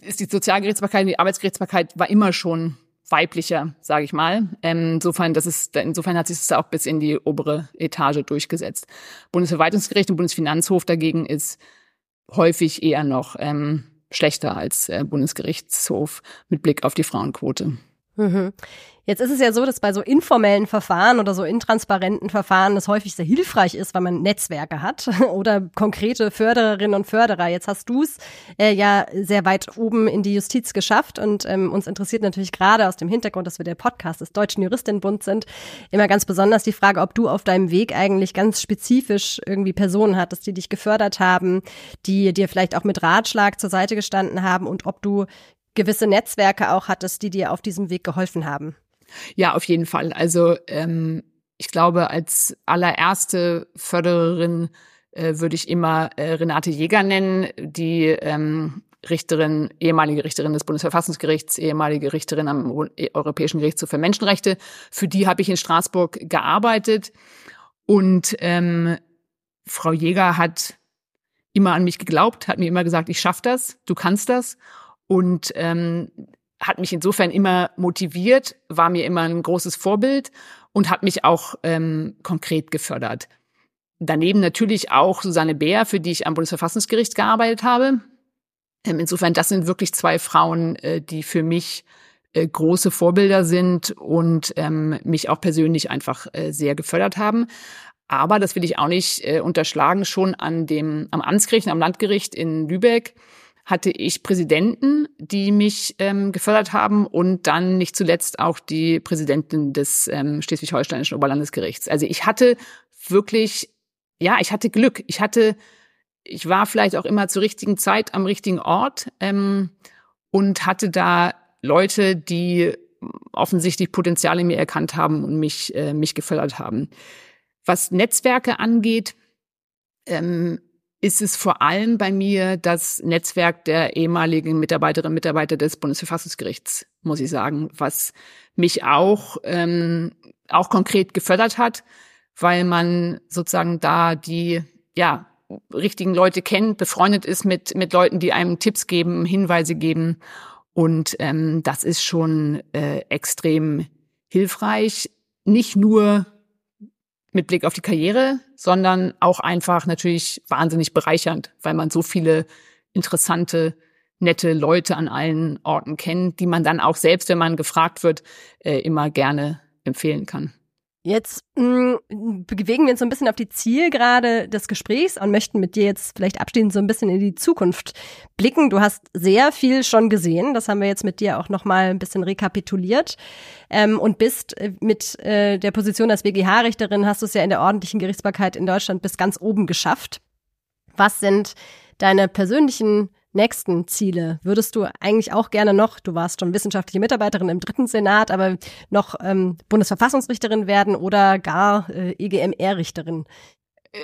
Ist die Sozialgerichtsbarkeit die Arbeitsgerichtsbarkeit war immer schon weiblicher, sage ich mal. Ähm, insofern, das ist, insofern hat sich das auch bis in die obere Etage durchgesetzt. Bundesverwaltungsgericht und Bundesfinanzhof dagegen ist häufig eher noch ähm, schlechter als äh, Bundesgerichtshof mit Blick auf die Frauenquote. Mhm. Jetzt ist es ja so, dass bei so informellen Verfahren oder so intransparenten Verfahren es häufig sehr hilfreich ist, weil man Netzwerke hat oder konkrete Fördererinnen und Förderer. Jetzt hast du es äh, ja sehr weit oben in die Justiz geschafft und ähm, uns interessiert natürlich gerade aus dem Hintergrund, dass wir der Podcast des Deutschen Juristinnenbund sind, immer ganz besonders die Frage, ob du auf deinem Weg eigentlich ganz spezifisch irgendwie Personen hattest, die dich gefördert haben, die dir vielleicht auch mit Ratschlag zur Seite gestanden haben und ob du gewisse Netzwerke auch hattest, die dir auf diesem Weg geholfen haben? Ja, auf jeden Fall. Also ähm, ich glaube, als allererste Fördererin äh, würde ich immer äh, Renate Jäger nennen, die ähm, Richterin, ehemalige Richterin des Bundesverfassungsgerichts, ehemalige Richterin am Europäischen Gerichtshof für Menschenrechte. Für die habe ich in Straßburg gearbeitet. Und ähm, Frau Jäger hat immer an mich geglaubt, hat mir immer gesagt, ich schaff das, du kannst das. Und ähm, hat mich insofern immer motiviert, war mir immer ein großes Vorbild und hat mich auch ähm, konkret gefördert. Daneben natürlich auch Susanne Bär, für die ich am Bundesverfassungsgericht gearbeitet habe. Ähm, insofern, das sind wirklich zwei Frauen, äh, die für mich äh, große Vorbilder sind und ähm, mich auch persönlich einfach äh, sehr gefördert haben. Aber das will ich auch nicht äh, unterschlagen. Schon an dem am Amtsgericht, am Landgericht in Lübeck hatte ich Präsidenten, die mich ähm, gefördert haben und dann nicht zuletzt auch die Präsidentin des ähm, Schleswig-Holsteinischen Oberlandesgerichts. Also ich hatte wirklich, ja, ich hatte Glück. Ich hatte, ich war vielleicht auch immer zur richtigen Zeit am richtigen Ort ähm, und hatte da Leute, die offensichtlich Potenziale in mir erkannt haben und mich, äh, mich gefördert haben. Was Netzwerke angeht, ähm, ist es vor allem bei mir das Netzwerk der ehemaligen Mitarbeiterinnen und Mitarbeiter des Bundesverfassungsgerichts, muss ich sagen, was mich auch, ähm, auch konkret gefördert hat, weil man sozusagen da die, ja, richtigen Leute kennt, befreundet ist mit, mit Leuten, die einem Tipps geben, Hinweise geben. Und ähm, das ist schon äh, extrem hilfreich. Nicht nur mit Blick auf die Karriere, sondern auch einfach natürlich wahnsinnig bereichernd, weil man so viele interessante, nette Leute an allen Orten kennt, die man dann auch selbst, wenn man gefragt wird, äh, immer gerne empfehlen kann. Jetzt mh, mm, bewegen wir uns so ein bisschen auf die Zielgerade des Gesprächs und möchten mit dir jetzt vielleicht abschließend so ein bisschen in die Zukunft blicken. Du hast sehr viel schon gesehen, das haben wir jetzt mit dir auch nochmal ein bisschen rekapituliert ähm, und bist äh, mit äh, der Position als BGH-Richterin, hast du es ja in der ordentlichen Gerichtsbarkeit in Deutschland bis ganz oben geschafft. Was sind deine persönlichen nächsten Ziele? Würdest du eigentlich auch gerne noch, du warst schon wissenschaftliche Mitarbeiterin im dritten Senat, aber noch ähm, Bundesverfassungsrichterin werden oder gar äh, EGMR-Richterin?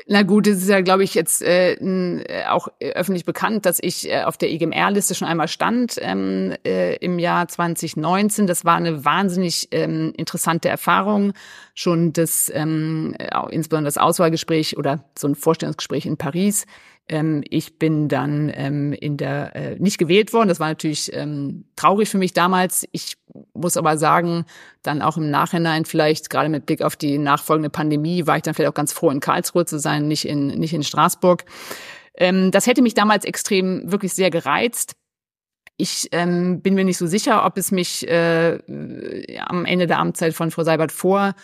Na gut, es ist ja, glaube ich, jetzt äh, äh, auch öffentlich bekannt, dass ich äh, auf der EGMR-Liste schon einmal stand ähm, äh, im Jahr 2019. Das war eine wahnsinnig ähm, interessante Erfahrung. Schon das, ähm, insbesondere das Auswahlgespräch oder so ein Vorstellungsgespräch in Paris ähm, ich bin dann ähm, in der äh, nicht gewählt worden. Das war natürlich ähm, traurig für mich damals. Ich muss aber sagen, dann auch im Nachhinein vielleicht gerade mit Blick auf die nachfolgende Pandemie war ich dann vielleicht auch ganz froh in Karlsruhe zu sein, nicht in nicht in Straßburg. Ähm, das hätte mich damals extrem wirklich sehr gereizt. Ich ähm, bin mir nicht so sicher, ob es mich äh, am Ende der Amtszeit von Frau Seibert vor,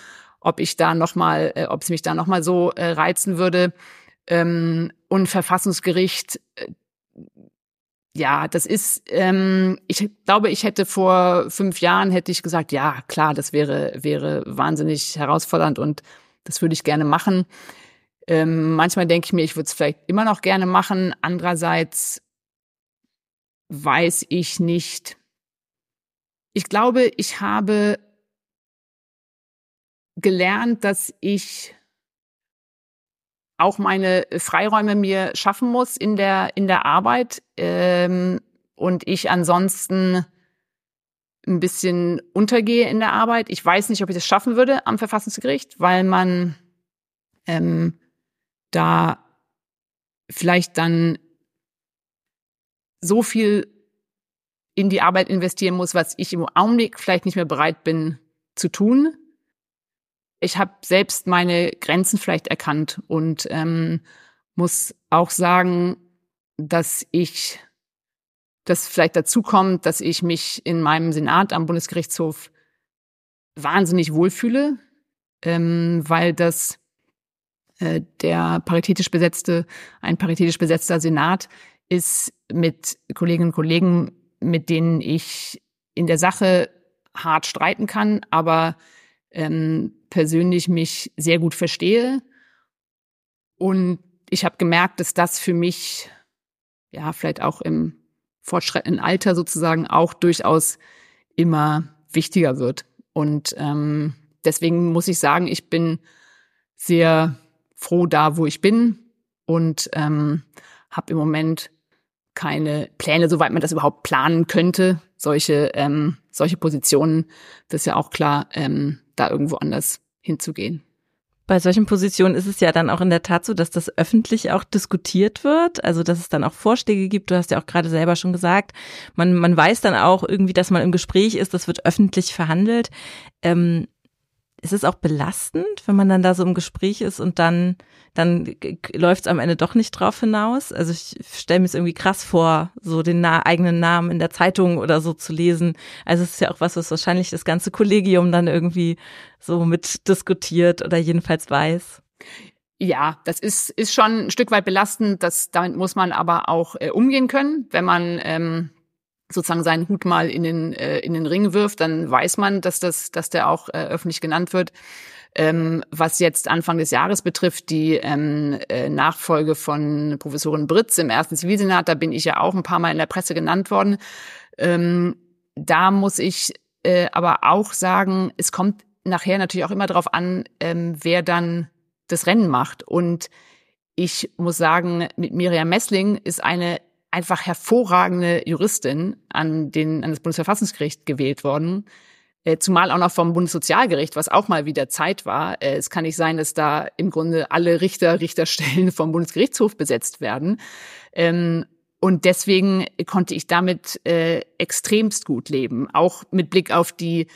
ob ich da noch mal, äh, ob es mich da noch mal so äh, reizen würde. Ähm, und Verfassungsgericht, äh, ja, das ist, ähm, ich glaube, ich hätte vor fünf Jahren hätte ich gesagt, ja, klar, das wäre, wäre wahnsinnig herausfordernd und das würde ich gerne machen. Ähm, manchmal denke ich mir, ich würde es vielleicht immer noch gerne machen. Andererseits weiß ich nicht. Ich glaube, ich habe gelernt, dass ich auch meine Freiräume mir schaffen muss in der in der Arbeit ähm, und ich ansonsten ein bisschen untergehe in der Arbeit. Ich weiß nicht, ob ich das schaffen würde am Verfassungsgericht, weil man ähm, da vielleicht dann so viel in die Arbeit investieren muss, was ich im Augenblick vielleicht nicht mehr bereit bin zu tun ich habe selbst meine Grenzen vielleicht erkannt und ähm, muss auch sagen, dass ich, dass vielleicht dazu kommt, dass ich mich in meinem Senat am Bundesgerichtshof wahnsinnig wohlfühle, ähm, weil das äh, der paritätisch besetzte, ein paritätisch besetzter Senat ist mit Kolleginnen und Kollegen, mit denen ich in der Sache hart streiten kann, aber ähm, persönlich mich sehr gut verstehe. Und ich habe gemerkt, dass das für mich, ja, vielleicht auch im fortschreitenden Alter sozusagen auch durchaus immer wichtiger wird. Und ähm, deswegen muss ich sagen, ich bin sehr froh da, wo ich bin und ähm, habe im Moment keine Pläne, soweit man das überhaupt planen könnte, solche ähm, solche Positionen. Das ist ja auch klar, ähm, da irgendwo anders hinzugehen. Bei solchen Positionen ist es ja dann auch in der Tat so, dass das öffentlich auch diskutiert wird, also dass es dann auch Vorschläge gibt. Du hast ja auch gerade selber schon gesagt, man, man weiß dann auch irgendwie, dass man im Gespräch ist, das wird öffentlich verhandelt. Ähm, ist es auch belastend, wenn man dann da so im Gespräch ist und dann, dann läuft es am Ende doch nicht drauf hinaus? Also ich stelle mir es irgendwie krass vor, so den na eigenen Namen in der Zeitung oder so zu lesen. Also es ist ja auch was, was wahrscheinlich das ganze Kollegium dann irgendwie so mit diskutiert oder jedenfalls weiß. Ja, das ist, ist schon ein Stück weit belastend. Das, damit muss man aber auch äh, umgehen können, wenn man ähm, sozusagen seinen Hut mal in den, äh, in den Ring wirft, dann weiß man, dass das, dass der auch äh, öffentlich genannt wird. Ähm, was jetzt Anfang des Jahres betrifft, die ähm, äh, Nachfolge von Professorin Britz im ersten Zivilsenat, da bin ich ja auch ein paar Mal in der Presse genannt worden. Ähm, da muss ich äh, aber auch sagen, es kommt nachher natürlich auch immer darauf an, ähm, wer dann das Rennen macht. Und ich muss sagen, mit Miriam Messling ist eine einfach hervorragende Juristin an, den, an das Bundesverfassungsgericht gewählt worden. Äh, zumal auch noch vom Bundessozialgericht, was auch mal wieder Zeit war. Äh, es kann nicht sein, dass da im Grunde alle Richter, Richterstellen vom Bundesgerichtshof besetzt werden. Ähm, und deswegen konnte ich damit äh, extremst gut leben, auch mit Blick auf die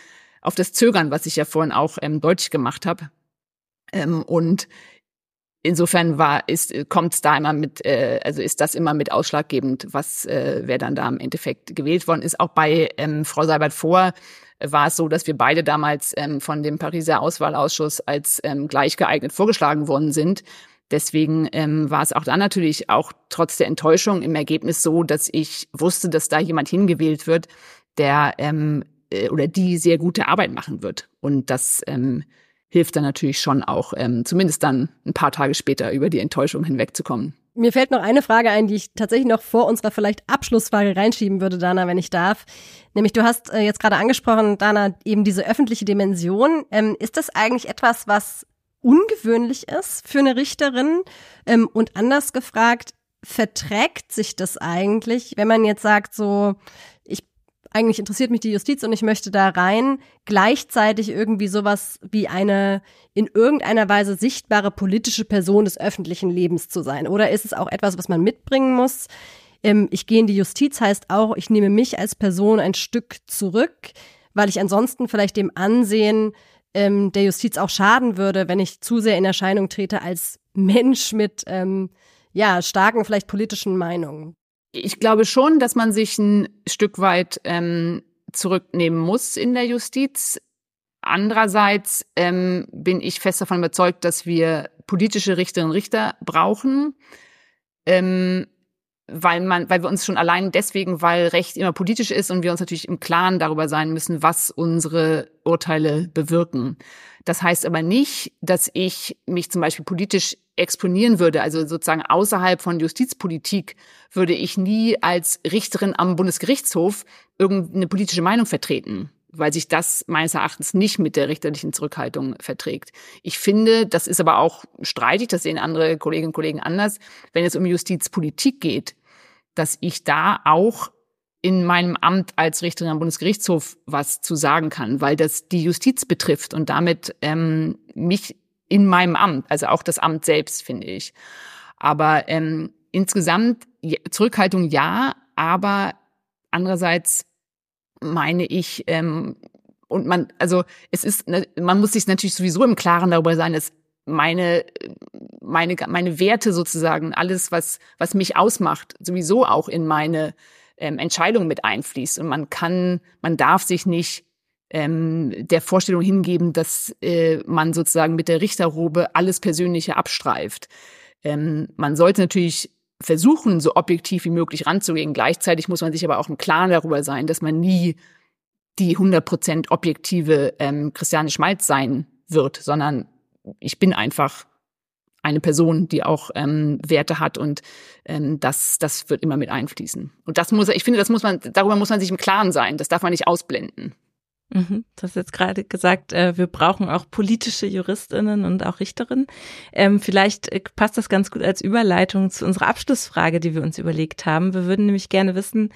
auf das Zögern, was ich ja vorhin auch ähm, deutlich gemacht habe. Ähm, und insofern war ist kommt es da immer mit äh, also ist das immer mit ausschlaggebend was äh, wer dann da im Endeffekt gewählt worden ist auch bei ähm, Frau Seibert vor war es so, dass wir beide damals ähm, von dem Pariser Auswahlausschuss als ähm, gleich geeignet vorgeschlagen worden sind. Deswegen ähm, war es auch da natürlich auch trotz der Enttäuschung im Ergebnis so, dass ich wusste, dass da jemand hingewählt wird, der ähm, äh, oder die sehr gute Arbeit machen wird. Und das ähm, hilft dann natürlich schon auch, ähm, zumindest dann ein paar Tage später über die Enttäuschung hinwegzukommen. Mir fällt noch eine Frage ein, die ich tatsächlich noch vor unserer vielleicht Abschlussfrage reinschieben würde, Dana, wenn ich darf. Nämlich, du hast äh, jetzt gerade angesprochen, Dana, eben diese öffentliche Dimension. Ähm, ist das eigentlich etwas, was ungewöhnlich ist für eine Richterin? Ähm, und anders gefragt, verträgt sich das eigentlich, wenn man jetzt sagt, so, eigentlich interessiert mich die Justiz und ich möchte da rein, gleichzeitig irgendwie sowas wie eine in irgendeiner Weise sichtbare politische Person des öffentlichen Lebens zu sein? Oder ist es auch etwas, was man mitbringen muss? Ähm, ich gehe in die Justiz heißt auch, ich nehme mich als Person ein Stück zurück, weil ich ansonsten vielleicht dem Ansehen ähm, der Justiz auch schaden würde, wenn ich zu sehr in Erscheinung trete als Mensch mit ähm, ja starken vielleicht politischen Meinungen ich glaube schon, dass man sich ein Stück weit ähm, zurücknehmen muss in der Justiz. Andererseits ähm, bin ich fest davon überzeugt, dass wir politische Richterinnen und Richter brauchen, ähm, weil man, weil wir uns schon allein deswegen, weil Recht immer politisch ist und wir uns natürlich im Klaren darüber sein müssen, was unsere Urteile bewirken. Das heißt aber nicht, dass ich mich zum Beispiel politisch exponieren würde, also sozusagen außerhalb von Justizpolitik, würde ich nie als Richterin am Bundesgerichtshof irgendeine politische Meinung vertreten, weil sich das meines Erachtens nicht mit der richterlichen Zurückhaltung verträgt. Ich finde, das ist aber auch streitig, das sehen andere Kolleginnen und Kollegen anders, wenn es um Justizpolitik geht, dass ich da auch in meinem Amt als Richterin am Bundesgerichtshof was zu sagen kann, weil das die Justiz betrifft und damit ähm, mich in meinem Amt, also auch das Amt selbst, finde ich. Aber ähm, insgesamt Zurückhaltung ja, aber andererseits meine ich, ähm, und man, also es ist, ne, man muss sich natürlich sowieso im Klaren darüber sein, dass meine, meine, meine Werte sozusagen, alles, was, was mich ausmacht, sowieso auch in meine ähm, Entscheidung mit einfließt. Und man kann, man darf sich nicht ähm, der Vorstellung hingeben, dass äh, man sozusagen mit der Richterrobe alles Persönliche abstreift. Ähm, man sollte natürlich versuchen, so objektiv wie möglich ranzugehen. Gleichzeitig muss man sich aber auch im Klaren darüber sein, dass man nie die 100% objektive ähm, Christiane Schmalz sein wird, sondern ich bin einfach eine Person, die auch ähm, Werte hat und ähm, das, das wird immer mit einfließen. Und das muss, ich finde, das muss man, darüber muss man sich im Klaren sein. Das darf man nicht ausblenden. Mhm. Du hast jetzt gerade gesagt, äh, wir brauchen auch politische Juristinnen und auch Richterinnen. Ähm, vielleicht äh, passt das ganz gut als Überleitung zu unserer Abschlussfrage, die wir uns überlegt haben. Wir würden nämlich gerne wissen,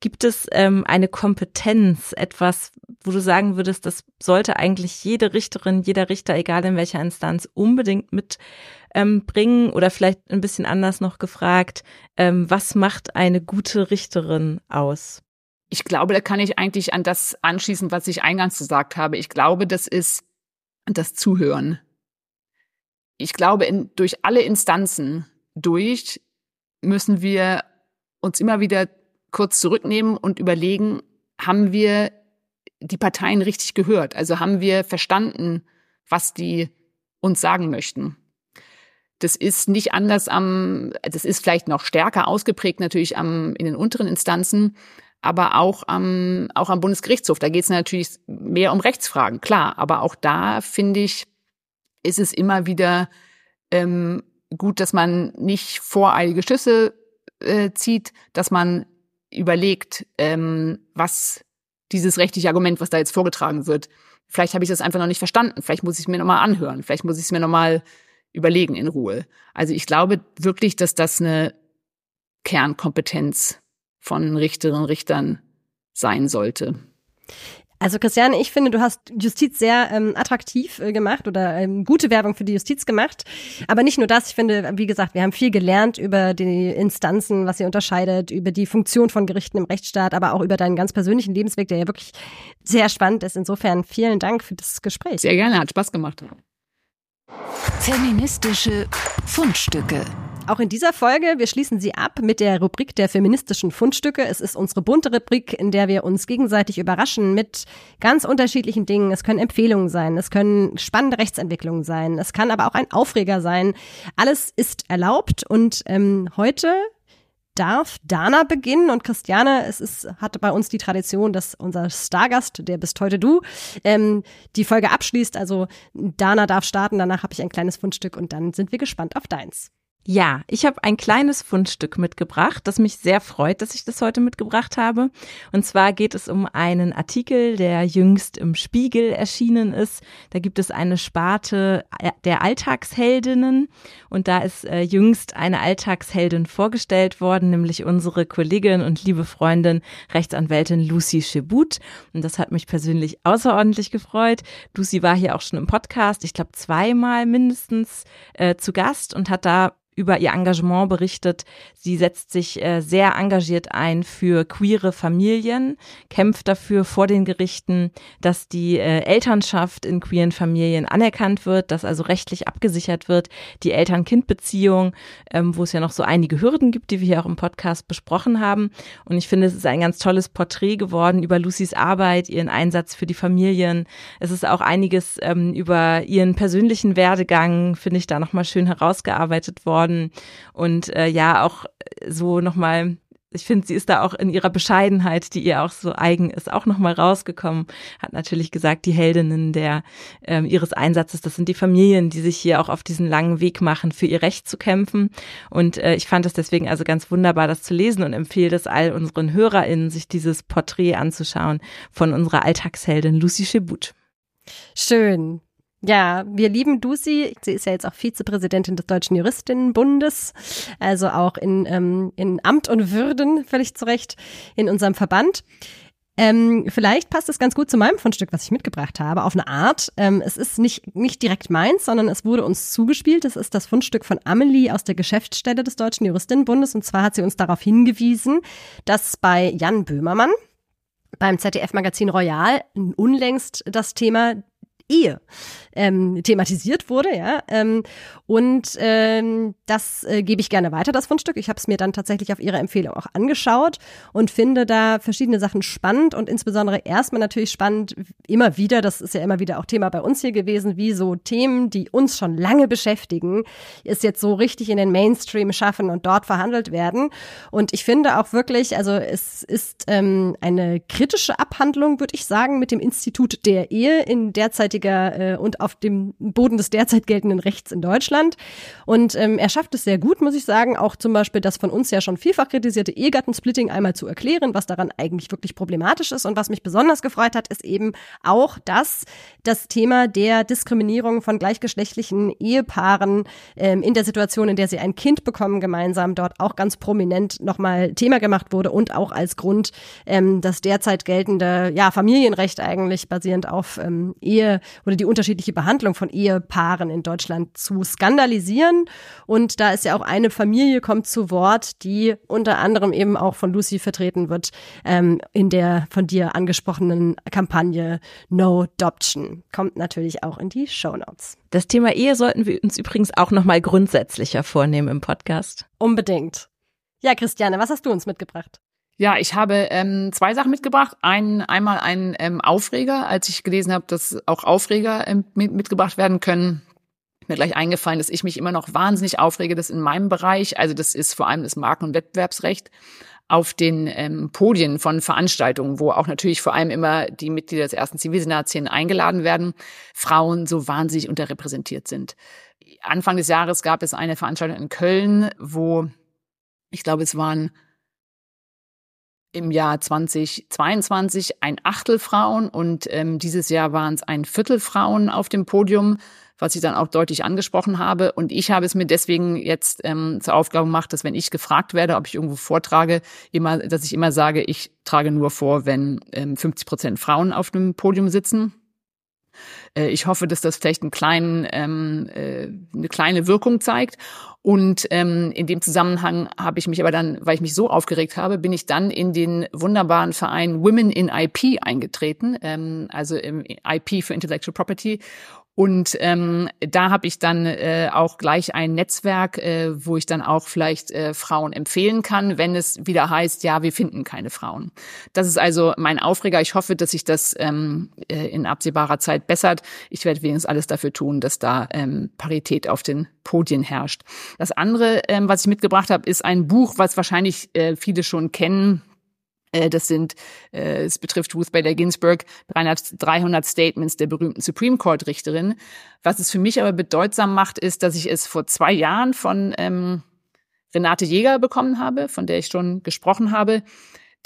gibt es ähm, eine Kompetenz, etwas, wo du sagen würdest, das sollte eigentlich jede Richterin, jeder Richter, egal in welcher Instanz, unbedingt mitbringen? oder vielleicht ein bisschen anders noch gefragt, ähm, was macht eine gute Richterin aus? Ich glaube, da kann ich eigentlich an das anschließen, was ich eingangs gesagt habe. Ich glaube, das ist das Zuhören. Ich glaube, in, durch alle Instanzen durch müssen wir uns immer wieder kurz zurücknehmen und überlegen, haben wir die Parteien richtig gehört? Also haben wir verstanden, was die uns sagen möchten? Das ist nicht anders am, das ist vielleicht noch stärker ausgeprägt natürlich am, in den unteren Instanzen, aber auch am, auch am Bundesgerichtshof. Da geht es natürlich mehr um Rechtsfragen, klar. Aber auch da, finde ich, ist es immer wieder ähm, gut, dass man nicht voreilige Schlüsse äh, zieht, dass man überlegt, ähm, was dieses rechtliche Argument, was da jetzt vorgetragen wird, vielleicht habe ich das einfach noch nicht verstanden, vielleicht muss ich es mir nochmal anhören, vielleicht muss ich es mir nochmal überlegen in Ruhe. Also ich glaube wirklich, dass das eine Kernkompetenz von Richterinnen und Richtern sein sollte. Also Christiane, ich finde, du hast Justiz sehr ähm, attraktiv äh, gemacht oder ähm, gute Werbung für die Justiz gemacht. Aber nicht nur das, ich finde, wie gesagt, wir haben viel gelernt über die Instanzen, was sie unterscheidet, über die Funktion von Gerichten im Rechtsstaat, aber auch über deinen ganz persönlichen Lebensweg, der ja wirklich sehr spannend ist. Insofern vielen Dank für das Gespräch. Sehr gerne, hat Spaß gemacht. Feministische Fundstücke. Auch in dieser Folge, wir schließen sie ab mit der Rubrik der feministischen Fundstücke. Es ist unsere bunte Rubrik, in der wir uns gegenseitig überraschen mit ganz unterschiedlichen Dingen. Es können Empfehlungen sein, es können spannende Rechtsentwicklungen sein, es kann aber auch ein Aufreger sein. Alles ist erlaubt und ähm, heute darf Dana beginnen und Christiane, es ist, hatte bei uns die Tradition, dass unser Stargast, der bist heute du, ähm, die Folge abschließt. Also Dana darf starten, danach habe ich ein kleines Fundstück und dann sind wir gespannt auf deins. Ja, ich habe ein kleines Fundstück mitgebracht, das mich sehr freut, dass ich das heute mitgebracht habe. Und zwar geht es um einen Artikel, der jüngst im Spiegel erschienen ist. Da gibt es eine Sparte der Alltagsheldinnen und da ist äh, jüngst eine Alltagsheldin vorgestellt worden, nämlich unsere Kollegin und liebe Freundin Rechtsanwältin Lucy Chebut. Und das hat mich persönlich außerordentlich gefreut. Lucy war hier auch schon im Podcast, ich glaube zweimal mindestens äh, zu Gast und hat da über ihr Engagement berichtet. Sie setzt sich äh, sehr engagiert ein für queere Familien, kämpft dafür vor den Gerichten, dass die äh, Elternschaft in queeren Familien anerkannt wird, dass also rechtlich abgesichert wird, die Eltern-Kind-Beziehung, ähm, wo es ja noch so einige Hürden gibt, die wir hier auch im Podcast besprochen haben. Und ich finde, es ist ein ganz tolles Porträt geworden über Lucys Arbeit, ihren Einsatz für die Familien. Es ist auch einiges ähm, über ihren persönlichen Werdegang, finde ich, da nochmal schön herausgearbeitet worden geworden und äh, ja auch so nochmal ich finde, sie ist da auch in ihrer Bescheidenheit, die ihr auch so eigen ist, auch nochmal rausgekommen. Hat natürlich gesagt, die Heldinnen der ähm, ihres Einsatzes, das sind die Familien, die sich hier auch auf diesen langen Weg machen, für ihr Recht zu kämpfen. Und äh, ich fand es deswegen also ganz wunderbar, das zu lesen und empfehle es all unseren HörerInnen, sich dieses Porträt anzuschauen von unserer Alltagsheldin Lucy Chebut. Schön. Ja, wir lieben Dusi. Sie ist ja jetzt auch Vizepräsidentin des Deutschen Juristinnenbundes, also auch in, ähm, in Amt und Würden völlig zurecht in unserem Verband. Ähm, vielleicht passt es ganz gut zu meinem Fundstück, was ich mitgebracht habe, auf eine Art. Ähm, es ist nicht, nicht direkt meins, sondern es wurde uns zugespielt. Es ist das Fundstück von Amelie aus der Geschäftsstelle des Deutschen Juristinnenbundes. Und zwar hat sie uns darauf hingewiesen, dass bei Jan Böhmermann beim ZDF-Magazin Royal unlängst das Thema Ehe ähm, thematisiert wurde, ja. Ähm, und ähm, das äh, gebe ich gerne weiter, das Fundstück. Ich habe es mir dann tatsächlich auf Ihre Empfehlung auch angeschaut und finde da verschiedene Sachen spannend und insbesondere erstmal natürlich spannend, immer wieder, das ist ja immer wieder auch Thema bei uns hier gewesen, wie so Themen, die uns schon lange beschäftigen, es jetzt so richtig in den Mainstream schaffen und dort verhandelt werden. Und ich finde auch wirklich, also es ist ähm, eine kritische Abhandlung, würde ich sagen, mit dem Institut der Ehe in derzeitigen 90er äh, und auf dem Boden des derzeit geltenden Rechts in Deutschland. Und ähm, er schafft es sehr gut, muss ich sagen, auch zum Beispiel das von uns ja schon vielfach kritisierte Ehegattensplitting einmal zu erklären, was daran eigentlich wirklich problematisch ist. Und was mich besonders gefreut hat, ist eben auch, dass das Thema der Diskriminierung von gleichgeschlechtlichen Ehepaaren ähm, in der Situation, in der sie ein Kind bekommen, gemeinsam dort auch ganz prominent nochmal Thema gemacht wurde und auch als Grund ähm, das derzeit geltende ja, Familienrecht eigentlich basierend auf ähm, Ehe oder die unterschiedliche Behandlung von Ehepaaren in Deutschland zu skandalisieren. Und da ist ja auch eine Familie kommt zu Wort, die unter anderem eben auch von Lucy vertreten wird ähm, in der von dir angesprochenen Kampagne No Adoption. Kommt natürlich auch in die Show Notes. Das Thema Ehe sollten wir uns übrigens auch noch mal grundsätzlicher vornehmen im Podcast. Unbedingt. Ja, Christiane, was hast du uns mitgebracht? Ja, ich habe ähm, zwei Sachen mitgebracht. Ein, einmal einen ähm, Aufreger, als ich gelesen habe, dass auch Aufreger ähm, mit, mitgebracht werden können. Mir gleich eingefallen, dass ich mich immer noch wahnsinnig aufrege, das in meinem Bereich, also das ist vor allem das Marken- und Wettbewerbsrecht, auf den ähm, Podien von Veranstaltungen, wo auch natürlich vor allem immer die Mitglieder des ersten Zivilsenats eingeladen werden, Frauen so wahnsinnig unterrepräsentiert sind. Anfang des Jahres gab es eine Veranstaltung in Köln, wo ich glaube, es waren im Jahr 2022 ein Achtel Frauen und ähm, dieses Jahr waren es ein Viertel Frauen auf dem Podium, was ich dann auch deutlich angesprochen habe. Und ich habe es mir deswegen jetzt ähm, zur Aufgabe gemacht, dass wenn ich gefragt werde, ob ich irgendwo vortrage, immer, dass ich immer sage, ich trage nur vor, wenn ähm, 50 Prozent Frauen auf dem Podium sitzen. Äh, ich hoffe, dass das vielleicht einen kleinen, ähm, äh, eine kleine Wirkung zeigt. Und ähm, in dem Zusammenhang habe ich mich aber dann, weil ich mich so aufgeregt habe, bin ich dann in den wunderbaren Verein Women in IP eingetreten, ähm, also im IP für Intellectual Property und ähm, da habe ich dann äh, auch gleich ein Netzwerk, äh, wo ich dann auch vielleicht äh, Frauen empfehlen kann, wenn es wieder heißt, ja, wir finden keine Frauen. Das ist also mein Aufreger. Ich hoffe, dass sich das ähm, äh, in absehbarer Zeit bessert. Ich werde wenigstens alles dafür tun, dass da ähm, Parität auf den Podien herrscht. Das andere, ähm, was ich mitgebracht habe, ist ein Buch, was wahrscheinlich äh, viele schon kennen das sind, äh, es betrifft Ruth Bader Ginsburg, 300, 300 Statements der berühmten Supreme Court Richterin. Was es für mich aber bedeutsam macht, ist, dass ich es vor zwei Jahren von ähm, Renate Jäger bekommen habe, von der ich schon gesprochen habe,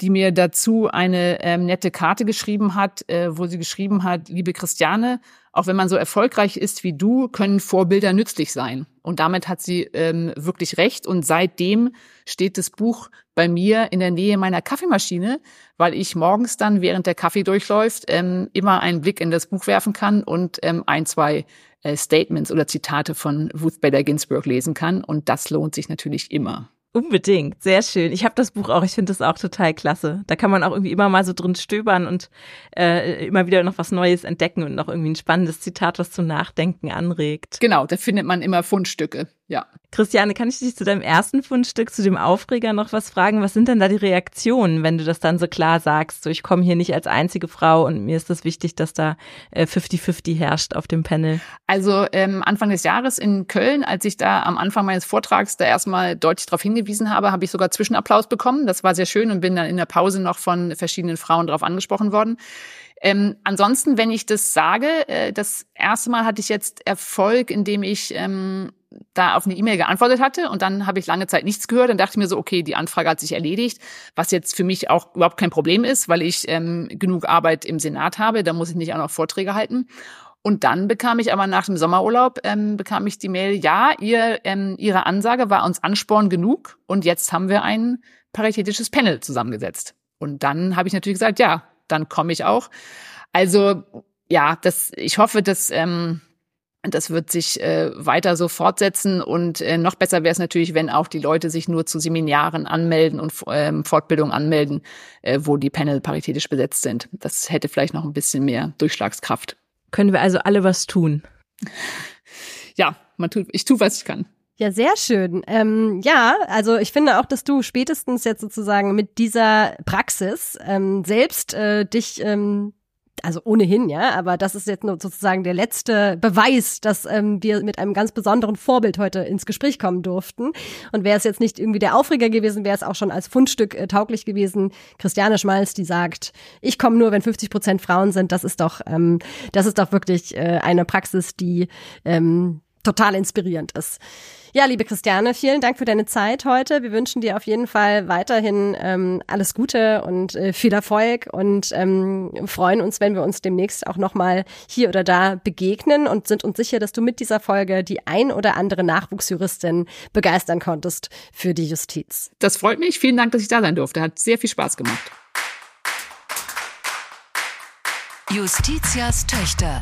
die mir dazu eine ähm, nette Karte geschrieben hat, äh, wo sie geschrieben hat, liebe Christiane, auch wenn man so erfolgreich ist wie du, können Vorbilder nützlich sein. Und damit hat sie ähm, wirklich recht. Und seitdem steht das Buch bei mir in der Nähe meiner Kaffeemaschine, weil ich morgens dann, während der Kaffee durchläuft, ähm, immer einen Blick in das Buch werfen kann und ähm, ein, zwei äh, Statements oder Zitate von Ruth Bader Ginsburg lesen kann. Und das lohnt sich natürlich immer. Unbedingt, sehr schön. Ich habe das Buch auch, ich finde das auch total klasse. Da kann man auch irgendwie immer mal so drin stöbern und äh, immer wieder noch was Neues entdecken und noch irgendwie ein spannendes Zitat, was zum Nachdenken anregt. Genau, da findet man immer Fundstücke, ja. Christiane, kann ich dich zu deinem ersten Fundstück, zu dem Aufreger noch was fragen? Was sind denn da die Reaktionen, wenn du das dann so klar sagst? So, ich komme hier nicht als einzige Frau und mir ist das wichtig, dass da 50-50 äh, herrscht auf dem Panel. Also ähm, Anfang des Jahres in Köln, als ich da am Anfang meines Vortrags da erstmal deutlich darauf hingewiesen habe, habe ich sogar Zwischenapplaus bekommen. Das war sehr schön und bin dann in der Pause noch von verschiedenen Frauen darauf angesprochen worden. Ähm, ansonsten, wenn ich das sage, äh, das erste Mal hatte ich jetzt Erfolg, indem ich ähm, da auf eine E-Mail geantwortet hatte und dann habe ich lange Zeit nichts gehört. Dann dachte ich mir so, okay, die Anfrage hat sich erledigt, was jetzt für mich auch überhaupt kein Problem ist, weil ich ähm, genug Arbeit im Senat habe. Da muss ich nicht auch noch Vorträge halten. Und dann bekam ich aber nach dem Sommerurlaub ähm, bekam ich die Mail, ja, ihr, ähm, ihre Ansage war uns Ansporn genug und jetzt haben wir ein paritätisches Panel zusammengesetzt. Und dann habe ich natürlich gesagt, ja, dann komme ich auch. Also ja, das, ich hoffe, dass ähm, das wird sich äh, weiter so fortsetzen und äh, noch besser wäre es natürlich, wenn auch die Leute sich nur zu Seminaren anmelden und ähm, Fortbildungen anmelden, äh, wo die Panel paritätisch besetzt sind. Das hätte vielleicht noch ein bisschen mehr Durchschlagskraft. Können wir also alle was tun? Ja, man tut, ich tue, was ich kann. Ja, sehr schön. Ähm, ja, also ich finde auch, dass du spätestens jetzt sozusagen mit dieser Praxis ähm, selbst äh, dich ähm, also ohnehin, ja, aber das ist jetzt nur sozusagen der letzte Beweis, dass ähm, wir mit einem ganz besonderen Vorbild heute ins Gespräch kommen durften. Und wäre es jetzt nicht irgendwie der Aufreger gewesen, wäre es auch schon als Fundstück äh, tauglich gewesen. Christiane Schmalz, die sagt, ich komme nur, wenn 50 Prozent Frauen sind, das ist doch, ähm, das ist doch wirklich äh, eine Praxis, die ähm, total inspirierend ist. Ja, liebe Christiane, vielen Dank für deine Zeit heute. Wir wünschen dir auf jeden Fall weiterhin ähm, alles Gute und äh, viel Erfolg und ähm, freuen uns, wenn wir uns demnächst auch nochmal hier oder da begegnen und sind uns sicher, dass du mit dieser Folge die ein oder andere Nachwuchsjuristin begeistern konntest für die Justiz. Das freut mich. Vielen Dank, dass ich da sein durfte. Hat sehr viel Spaß gemacht. Justitias Töchter.